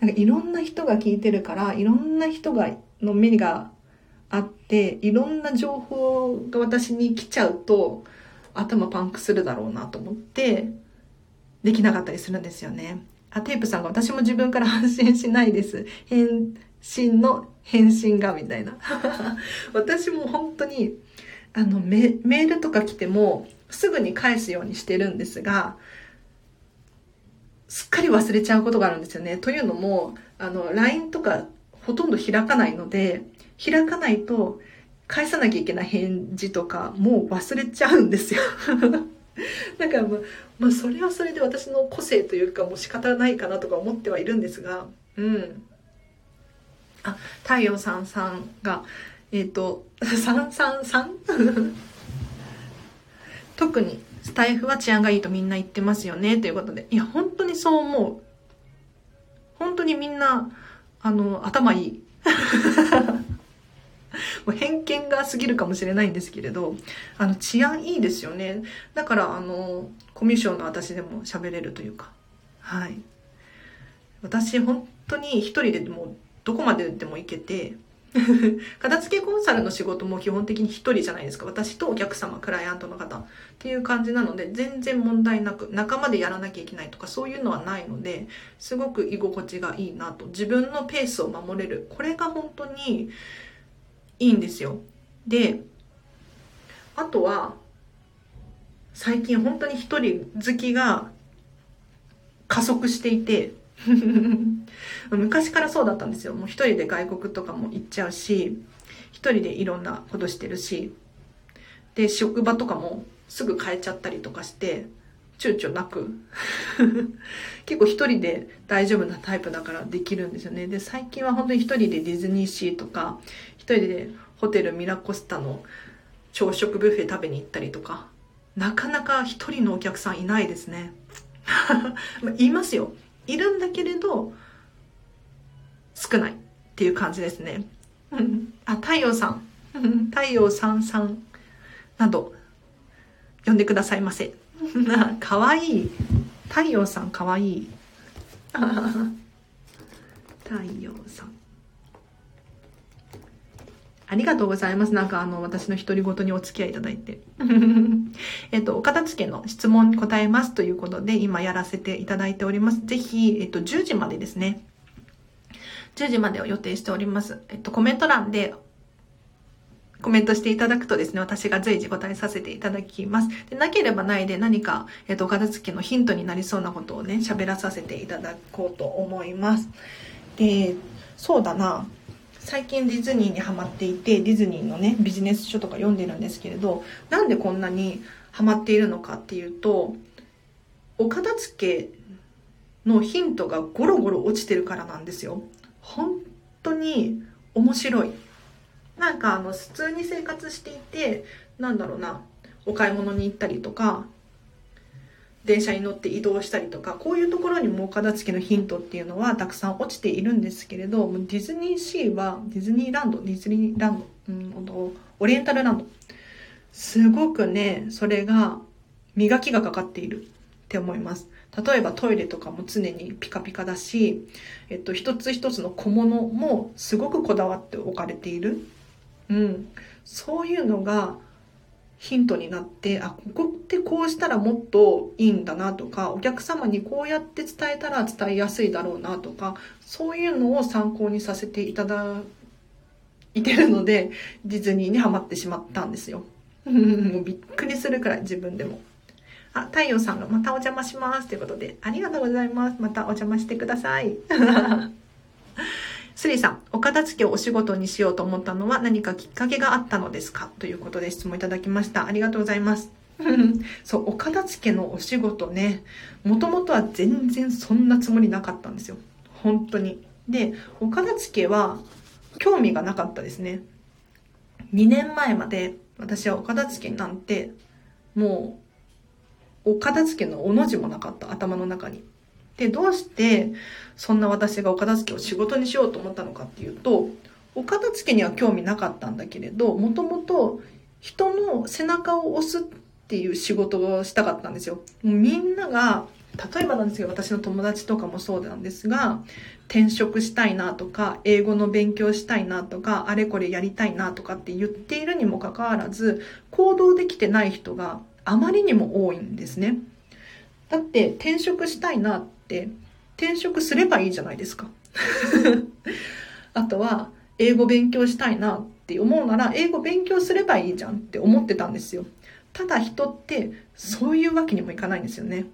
かいろんな人が聞いてるから、いろんな人が、の目があって、いろんな情報が私に来ちゃうと、頭パンクするだろうなと思って、できなかったりするんですよね。あ、テープさんが私も自分から発信しないです。返信の返信が、みたいな。私も本当に、あのメ、メールとか来ても、すぐに返すようにしてるんですが、すっかり忘れちゃうことがあるんですよね。というのも、あの、LINE とかほとんど開かないので、開かないと返さなきゃいけない返事とかもう忘れちゃうんですよ。だからまあ、まあ、それはそれで私の個性というかもう仕方ないかなとか思ってはいるんですが、うん。あ、太陽さんさんが、えっ、ー、と、さんさんさん？特にスタイフは治安がいいとみんな言ってますよね、ということで。いや、本当にそう思う。本当にみんな、あの、頭いい。もう偏見が過ぎるかもしれないんですけれど、あの、治安いいですよね。だから、あの、コミュ障の私でも喋れるというか、はい。私、本当に一人でもうどこまででも行けて、片付けコンサルの仕事も基本的に一人じゃないですか。私とお客様、クライアントの方っていう感じなので、全然問題なく、仲間でやらなきゃいけないとかそういうのはないので、すごく居心地がいいなと。自分のペースを守れる。これが本当に、いいんですよ。で、あとは、最近本当に一人好きが加速していて 昔からそうだったんですよ。もう一人で外国とかも行っちゃうし、一人でいろんなことしてるし、で、職場とかもすぐ変えちゃったりとかして、躊躇なく 結構一人で大丈夫なタイプだからできるんですよね。で、最近は本当に一人でディズニーシーとか、一人でホテルミラコスタの朝食ブッフェ食べに行ったりとか、なかなか一人のお客さんいないですね。いますよ。いるんだけれど、少ないっていう感じですね。あ、太陽さん。太陽さんさんなど、呼んでくださいませ。かわいい。太陽さんかわいい 太陽さんありがとうございます。なんかあの、私の独り言にお付き合いいただいて。えっと、お片付けの質問に答えますということで、今やらせていただいております。ぜひ、えっと、10時までですね。10時までを予定しております。えっと、コメント欄でコメントしていただくとですね、私が随時答えさせていただきます。でなければないで何か、えっと、片付けのヒントになりそうなことをね、喋らさせていただこうと思います。で、そうだな。最近ディズニーにハマっていて、ディズニーのね、ビジネス書とか読んでるんですけれど、なんでこんなにハマっているのかっていうと、お片付けのヒントがゴロゴロ落ちてるからなんですよ。本当に面白い。なんかあの普通に生活していてなんだろうなお買い物に行ったりとか電車に乗って移動したりとかこういうところにもお片付けのヒントっていうのはたくさん落ちているんですけれどディズニーシーはディズニーランドディズニーランド、うん、オリエンタルランドすごくねそれが磨きがかかっているって思います例えばトイレとかも常にピカピカだし、えっと、一つ一つの小物もすごくこだわって置かれているうん、そういうのがヒントになってあここってこうしたらもっといいんだなとかお客様にこうやって伝えたら伝えやすいだろうなとかそういうのを参考にさせていただいてるのでディズニーにはまってしまったんですよ。もうびっくりするくらい自分でも。あ、太陽さんがまたお邪魔しますということで、ありがとうございます。またお邪魔してください。スリさん、お片付けをお仕事にしようと思ったのは何かきっかけがあったのですか？ということで質問いただきました。ありがとうございます。そう、お片付けのお仕事ね、もともとは全然そんなつもりなかったんですよ。本当に。で、お片付けは興味がなかったですね。2年前まで私はお片付けなんて、もう、お片付けのおの字もなかった、頭の中に。で、どうしてそんな私がお片付けを仕事にしようと思ったのかっていうと、お片付けには興味なかったんだけれど、もともと人の背中を押すっていう仕事をしたかったんですよ。みんなが、例えばなんですけど、私の友達とかもそうなんですが、転職したいなとか、英語の勉強したいなとか、あれこれやりたいなとかって言っているにもかかわらず、行動できてない人があまりにも多いんですね。だって転職したいなって転職すればいいじゃないですか。あとは英語勉強したいなって思うなら英語勉強すればいいじゃんって思ってたんですよ。ただ人ってそういうわけにもいかないんですよね。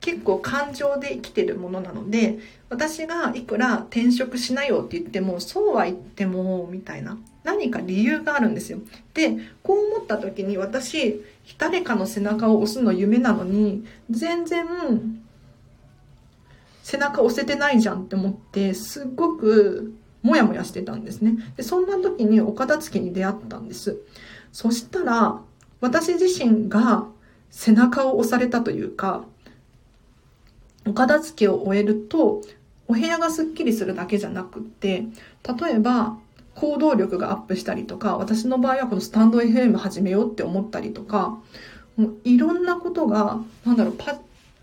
結構感情で生きてるものなので私がいくら転職しなよって言ってもそうは言ってもみたいな何か理由があるんですよ。でこう思った時に私誰かの背中を押すの夢なのに全然背中押せてないじゃんって思って、すっごくもやもやしてたんですね。で、そんな時にお片付けに出会ったんです。そしたら、私自身が背中を押されたというか、お片付けを終えると、お部屋がすっきりするだけじゃなくって、例えば、行動力がアップしたりとか、私の場合はこのスタンド FM 始めようって思ったりとか、もういろんなことが、なんだろう、パ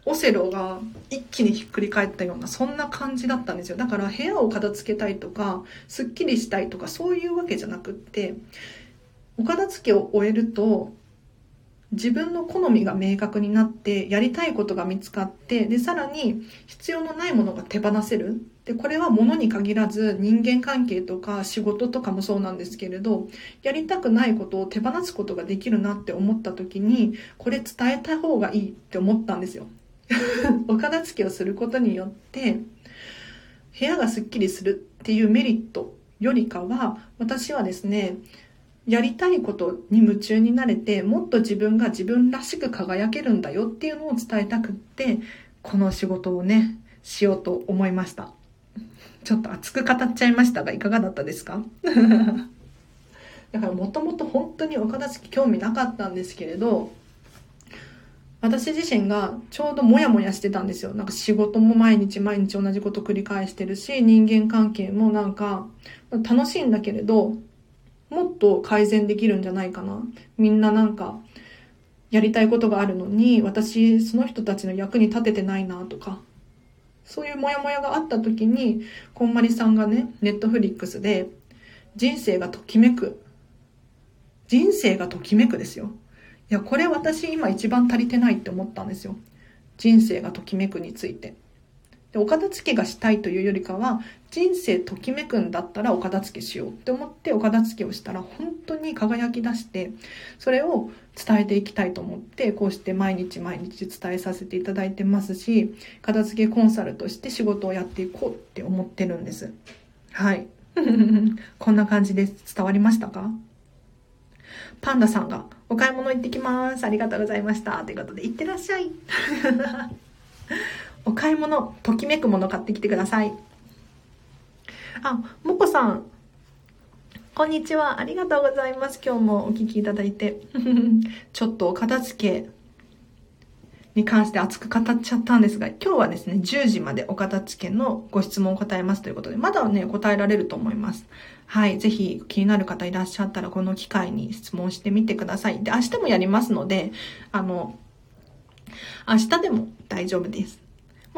オセロが一気にひっくり返ったようなそんな感じだったんですよ。だから部屋を片付けたいとかすっきりしたいとかそういうわけじゃなくってお片付けを終えると自分の好みが明確になってやりたいことが見つかってでさらに必要のないものが手放せる。でこれは物に限らず人間関係とか仕事とかもそうなんですけれどやりたくないことを手放すことができるなって思った時にこれ伝えた方がいいって思ったんですよ。お片付けをすることによって部屋がすっきりするっていうメリットよりかは私はですねやりたいことに夢中になれてもっと自分が自分らしく輝けるんだよっていうのを伝えたくってこの仕事をねしようと思いましたちょっと熱く語っちゃいましたがいかがだったですか？だからもともと本当にお片付け興味なかったんですけれど私自身がちょうどモヤモヤしてたんですよ。なんか仕事も毎日毎日同じこと繰り返してるし、人間関係もなんか楽しいんだけれど、もっと改善できるんじゃないかな。みんななんか、やりたいことがあるのに、私、その人たちの役に立ててないなとか、そういうモヤモヤがあった時に、こんまりさんがね、ネットフリックスで、人生がときめく。人生がときめくですよ。いや、これ私今一番足りてないって思ったんですよ。人生がときめくについて。お片付けがしたいというよりかは、人生ときめくんだったらお片付けしようって思ってお片付けをしたら本当に輝き出して、それを伝えていきたいと思って、こうして毎日毎日伝えさせていただいてますし、片付けコンサルとして仕事をやっていこうって思ってるんです。はい。こんな感じで。伝わりましたか？パンダさんが、お買い物行ってきます。ありがとうございました。ということで、行ってらっしゃい。お買い物、ときめくもの買ってきてください。あ、もこさん。こんにちは。ありがとうございます。今日もお聞きいただいて。ちょっとお片付けに関して熱く語っちゃったんですが、今日はですね、10時までお片付けのご質問を答えますということで、まだね、答えられると思います。はい。ぜひ気になる方いらっしゃったら、この機会に質問してみてください。で、明日もやりますので、あの、明日でも大丈夫です。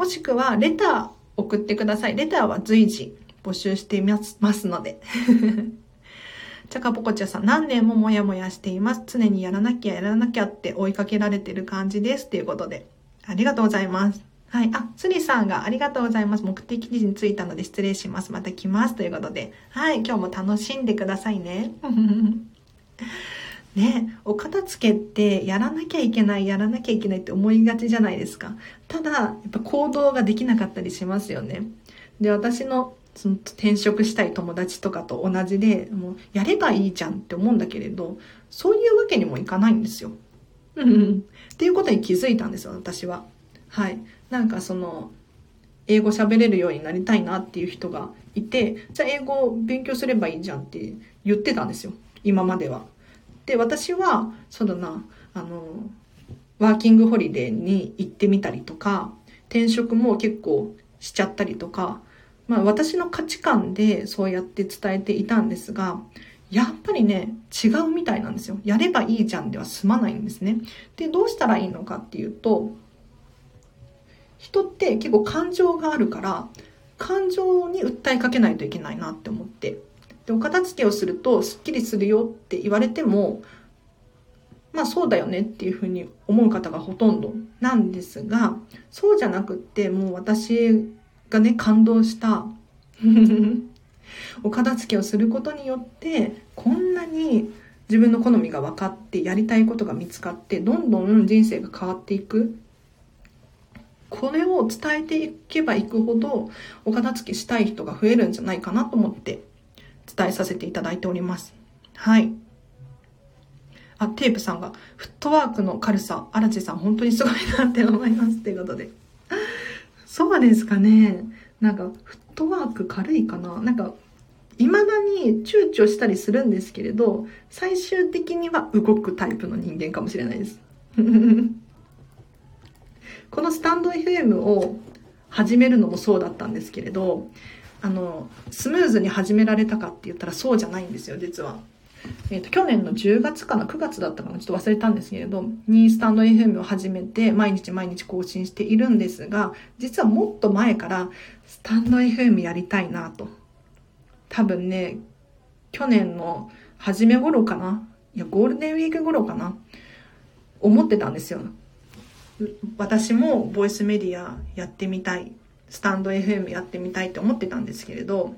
もしくは、レター送ってください。レターは随時募集していますので。チャカポコチャさん、何年もモヤモヤしています。常にやらなきゃやらなきゃって追いかけられてる感じです。ということで。ありがとうございます。はい。あ、スリさんがありがとうございます。目的地に着いたので失礼します。また来ます。ということで。はい。今日も楽しんでくださいね。ね、お片付けってやらなきゃいけない、やらなきゃいけないって思いがちじゃないですか。ただ、やっぱ行動ができなかったりしますよね。で、私のその転職したい友達とかと同じで、もうやればいいじゃんって思うんだけれど、そういうわけにもいかないんですよ。うん。っていうことに気づいたんですよ、私は。はい。なんかその、英語喋れるようになりたいなっていう人がいて、じゃあ英語を勉強すればいいじゃんって言ってたんですよ。今までは。で、私は、そうだな、あの、ワーキングホリデーに行ってみたりとか、転職も結構しちゃったりとか、まあ私の価値観でそうやって伝えていたんですが、やっぱりね、違うみたいなんですよ。やればいいじゃんでは済まないんですね。で、どうしたらいいのかっていうと、人って結構感情があるから、感情に訴えかけないといけないなって思って。で、お片付けをするとスッキリするよって言われても、まあそうだよねっていうふうに思う方がほとんどなんですが、そうじゃなくってもう私がね、感動した お片付けをすることによって、こんなに自分の好みが分かってやりたいことが見つかってどんどん人生が変わっていく。これを伝えていけばいくほどお片付けしたい人が増えるんじゃないかなと思って伝えさせていただいております。はい。あ、テープさんが、フットワークの軽さ、荒地さん本当にすごいなって思います。ということで。そうですかね。なんか、フットワーク軽いかななんか、未だに躊躇したりするんですけれど、最終的には動くタイプの人間かもしれないです。このスタンド FM を始めるのもそうだったんですけれど、あの、スムーズに始められたかって言ったらそうじゃないんですよ、実は。えっ、ー、と、去年の10月かな、9月だったかな、ちょっと忘れたんですけれど、にスタンド FM を始めて、毎日毎日更新しているんですが、実はもっと前から、スタンド FM やりたいなと。多分ね、去年の初め頃かな、いや、ゴールデンウィーク頃かな、思ってたんですよ。私もボイスメディアやってみたい。スタンド FM やってみたいって思ってたんですけれど、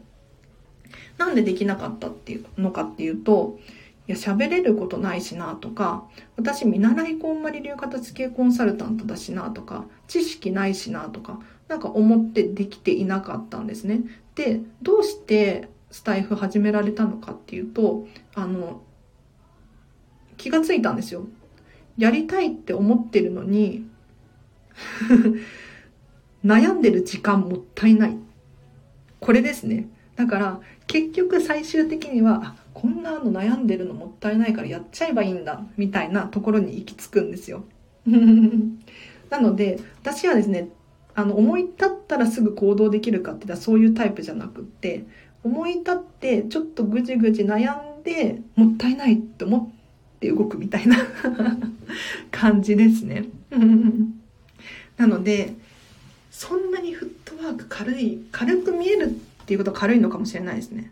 なんでできなかったっていうのかっていうと、いや、喋れることないしなとか、私見習いこんまり流片付けコンサルタントだしなとか、知識ないしなとか、なんか思ってできていなかったんですね。で、どうしてスタイフ始められたのかっていうと、あの、気がついたんですよ。やりたいって思ってるのに悩んでる時間もったいない。これですね。だから結局最終的には、こんなの悩んでるのもったいないからやっちゃえばいいんだ、みたいなところに行き着くんですよ。なので、私はですね、あの、思い立ったらすぐ行動できるかって言ったらそういうタイプじゃなくって、思い立ってちょっとぐじぐじ悩んでもったいないって思って動くみたいな 感じですね。なので、そんなにフットワーク軽い、軽く見えるっていうことは軽いのかもしれないですね。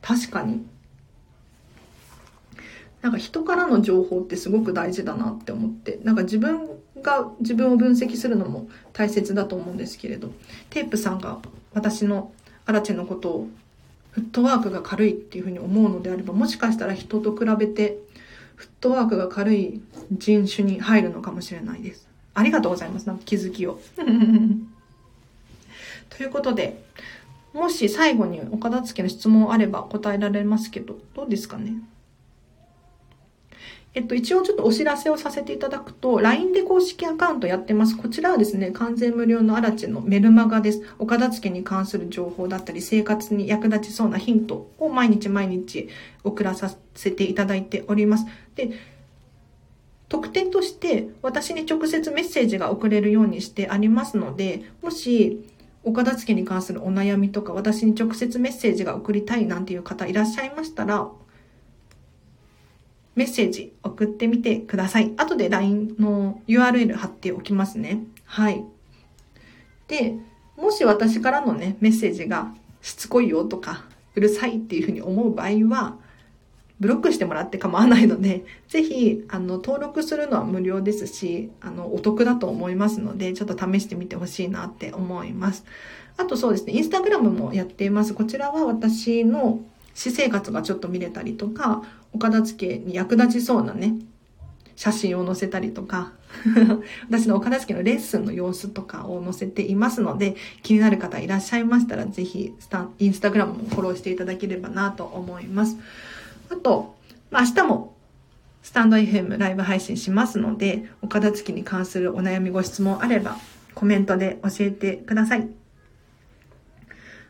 確かに。なんか人からの情報ってすごく大事だなって思って、なんか自分が自分を分析するのも大切だと思うんですけれど、テープさんが私のアラチェのことをフットワークが軽いっていうふうに思うのであれば、もしかしたら人と比べてフットワークが軽い人種に入るのかもしれないです。ありがとうございます。なんか気づきを。ということで、もし最後にお片付けの質問あれば答えられますけど、どうですかね？えっと、一応ちょっとお知らせをさせていただくと、LINE で公式アカウントやってます。こちらはですね、完全無料のアラチェのメルマガです。お片付けに関する情報だったり、生活に役立ちそうなヒントを毎日毎日送らさせていただいております。で、特典として私に直接メッセージが送れるようにしてありますので、もしお片付けに関するお悩みとか私に直接メッセージが送りたいなんていう方いらっしゃいましたら、メッセージ送ってみてください。後で LINE の URL 貼っておきますね。はい。で、もし私からのね、メッセージがしつこいよとか、うるさいっていうふうに思う場合は、ブロックしてもらって構わないので、ぜひ、あの、登録するのは無料ですし、あの、お得だと思いますので、ちょっと試してみてほしいなって思います。あとそうですね、インスタグラムもやっています。こちらは私の私生活がちょっと見れたりとか、お片付けに役立ちそうなね、写真を載せたりとか、私のお片付けのレッスンの様子とかを載せていますので、気になる方いらっしゃいましたら、ぜひ、インスタグラムもフォローしていただければなと思います。あと、まあ、明日もスタンド FM ライブ配信しますので、お片付けに関するお悩みご質問あれば、コメントで教えてください。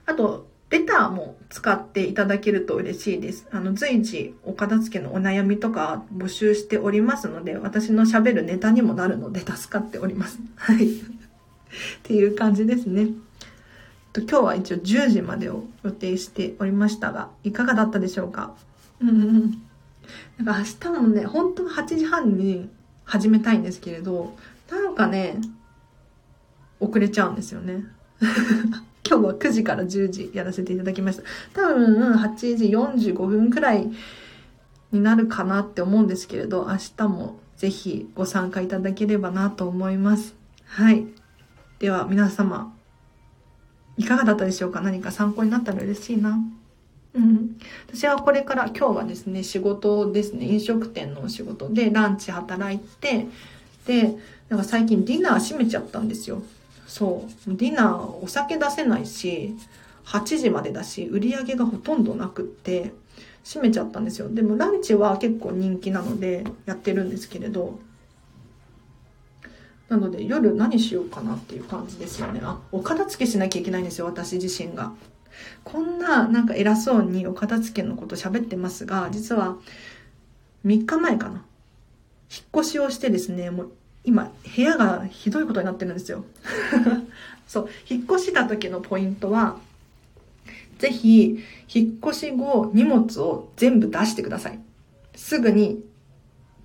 あと、レターも使っていただけると嬉しいです。あの、随時お片付けのお悩みとか募集しておりますので、私の喋るネタにもなるので助かっております。はい。っていう感じですね。今日は一応10時までを予定しておりましたが、いかがだったでしょうか？うん。なんか明日もね、本当は8時半に始めたいんですけれど、なんかね、遅れちゃうんですよね。今日は9時から10時やらせていただきました。多分、8時45分くらいになるかなって思うんですけれど、明日もぜひご参加いただければなと思います。はい。では皆様、いかがだったでしょうか？何か参考になったら嬉しいな。うん。私はこれから今日はですね、仕事ですね、飲食店の仕事でランチ働いて、で、なんか最近ディナー閉めちゃったんですよ。そう。ディナーお酒出せないし、8時までだし、売り上げがほとんどなくって、閉めちゃったんですよ。でもランチは結構人気なのでやってるんですけれど、なので夜何しようかなっていう感じですよね。あ、お片付けしなきゃいけないんですよ、私自身が。こんななんか偉そうにお片付けのこと喋ってますが、実は3日前かな。引っ越しをしてですね、もう今、部屋がひどいことになってるんですよ。そう、引っ越した時のポイントは、ぜひ、引っ越し後、荷物を全部出してください。すぐに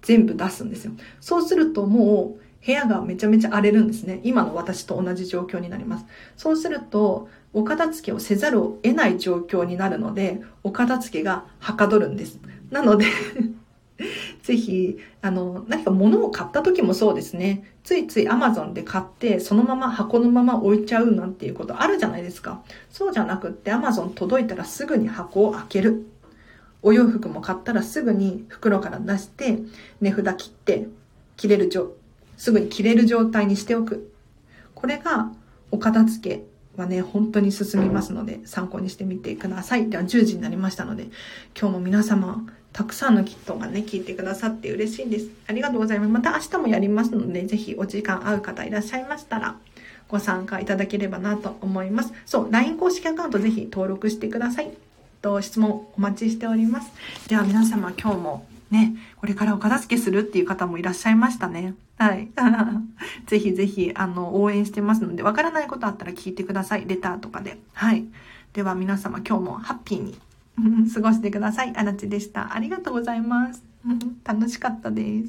全部出すんですよ。そうするともう、部屋がめちゃめちゃ荒れるんですね。今の私と同じ状況になります。そうすると、お片付けをせざるを得ない状況になるので、お片付けがはかどるんです。なので ぜひ、あの、何か物を買った時もそうですね。ついつい Amazon で買って、そのまま箱のまま置いちゃうなんていうことあるじゃないですか。そうじゃなくって Amazon 届いたらすぐに箱を開ける。お洋服も買ったらすぐに袋から出して、値札切って、切れる状、すぐに切れる状態にしておく。これがお片付けはね、本当に進みますので、参考にしてみてください。では10時になりましたので、今日も皆様、たくさんのキットがね、聞いてくださって嬉しいです。ありがとうございます。また明日もやりますので、ぜひお時間合う方いらっしゃいましたら、ご参加いただければなと思います。そう、LINE 公式アカウントぜひ登録してください。と、質問お待ちしております。では皆様今日もね、これからお片付けするっていう方もいらっしゃいましたね。はい。ぜひぜひ、あの、応援してますので、わからないことあったら聞いてください。レターとかで。はい。では皆様今日もハッピーに 過ごしてください。あらちでした。ありがとうございます。楽しかったです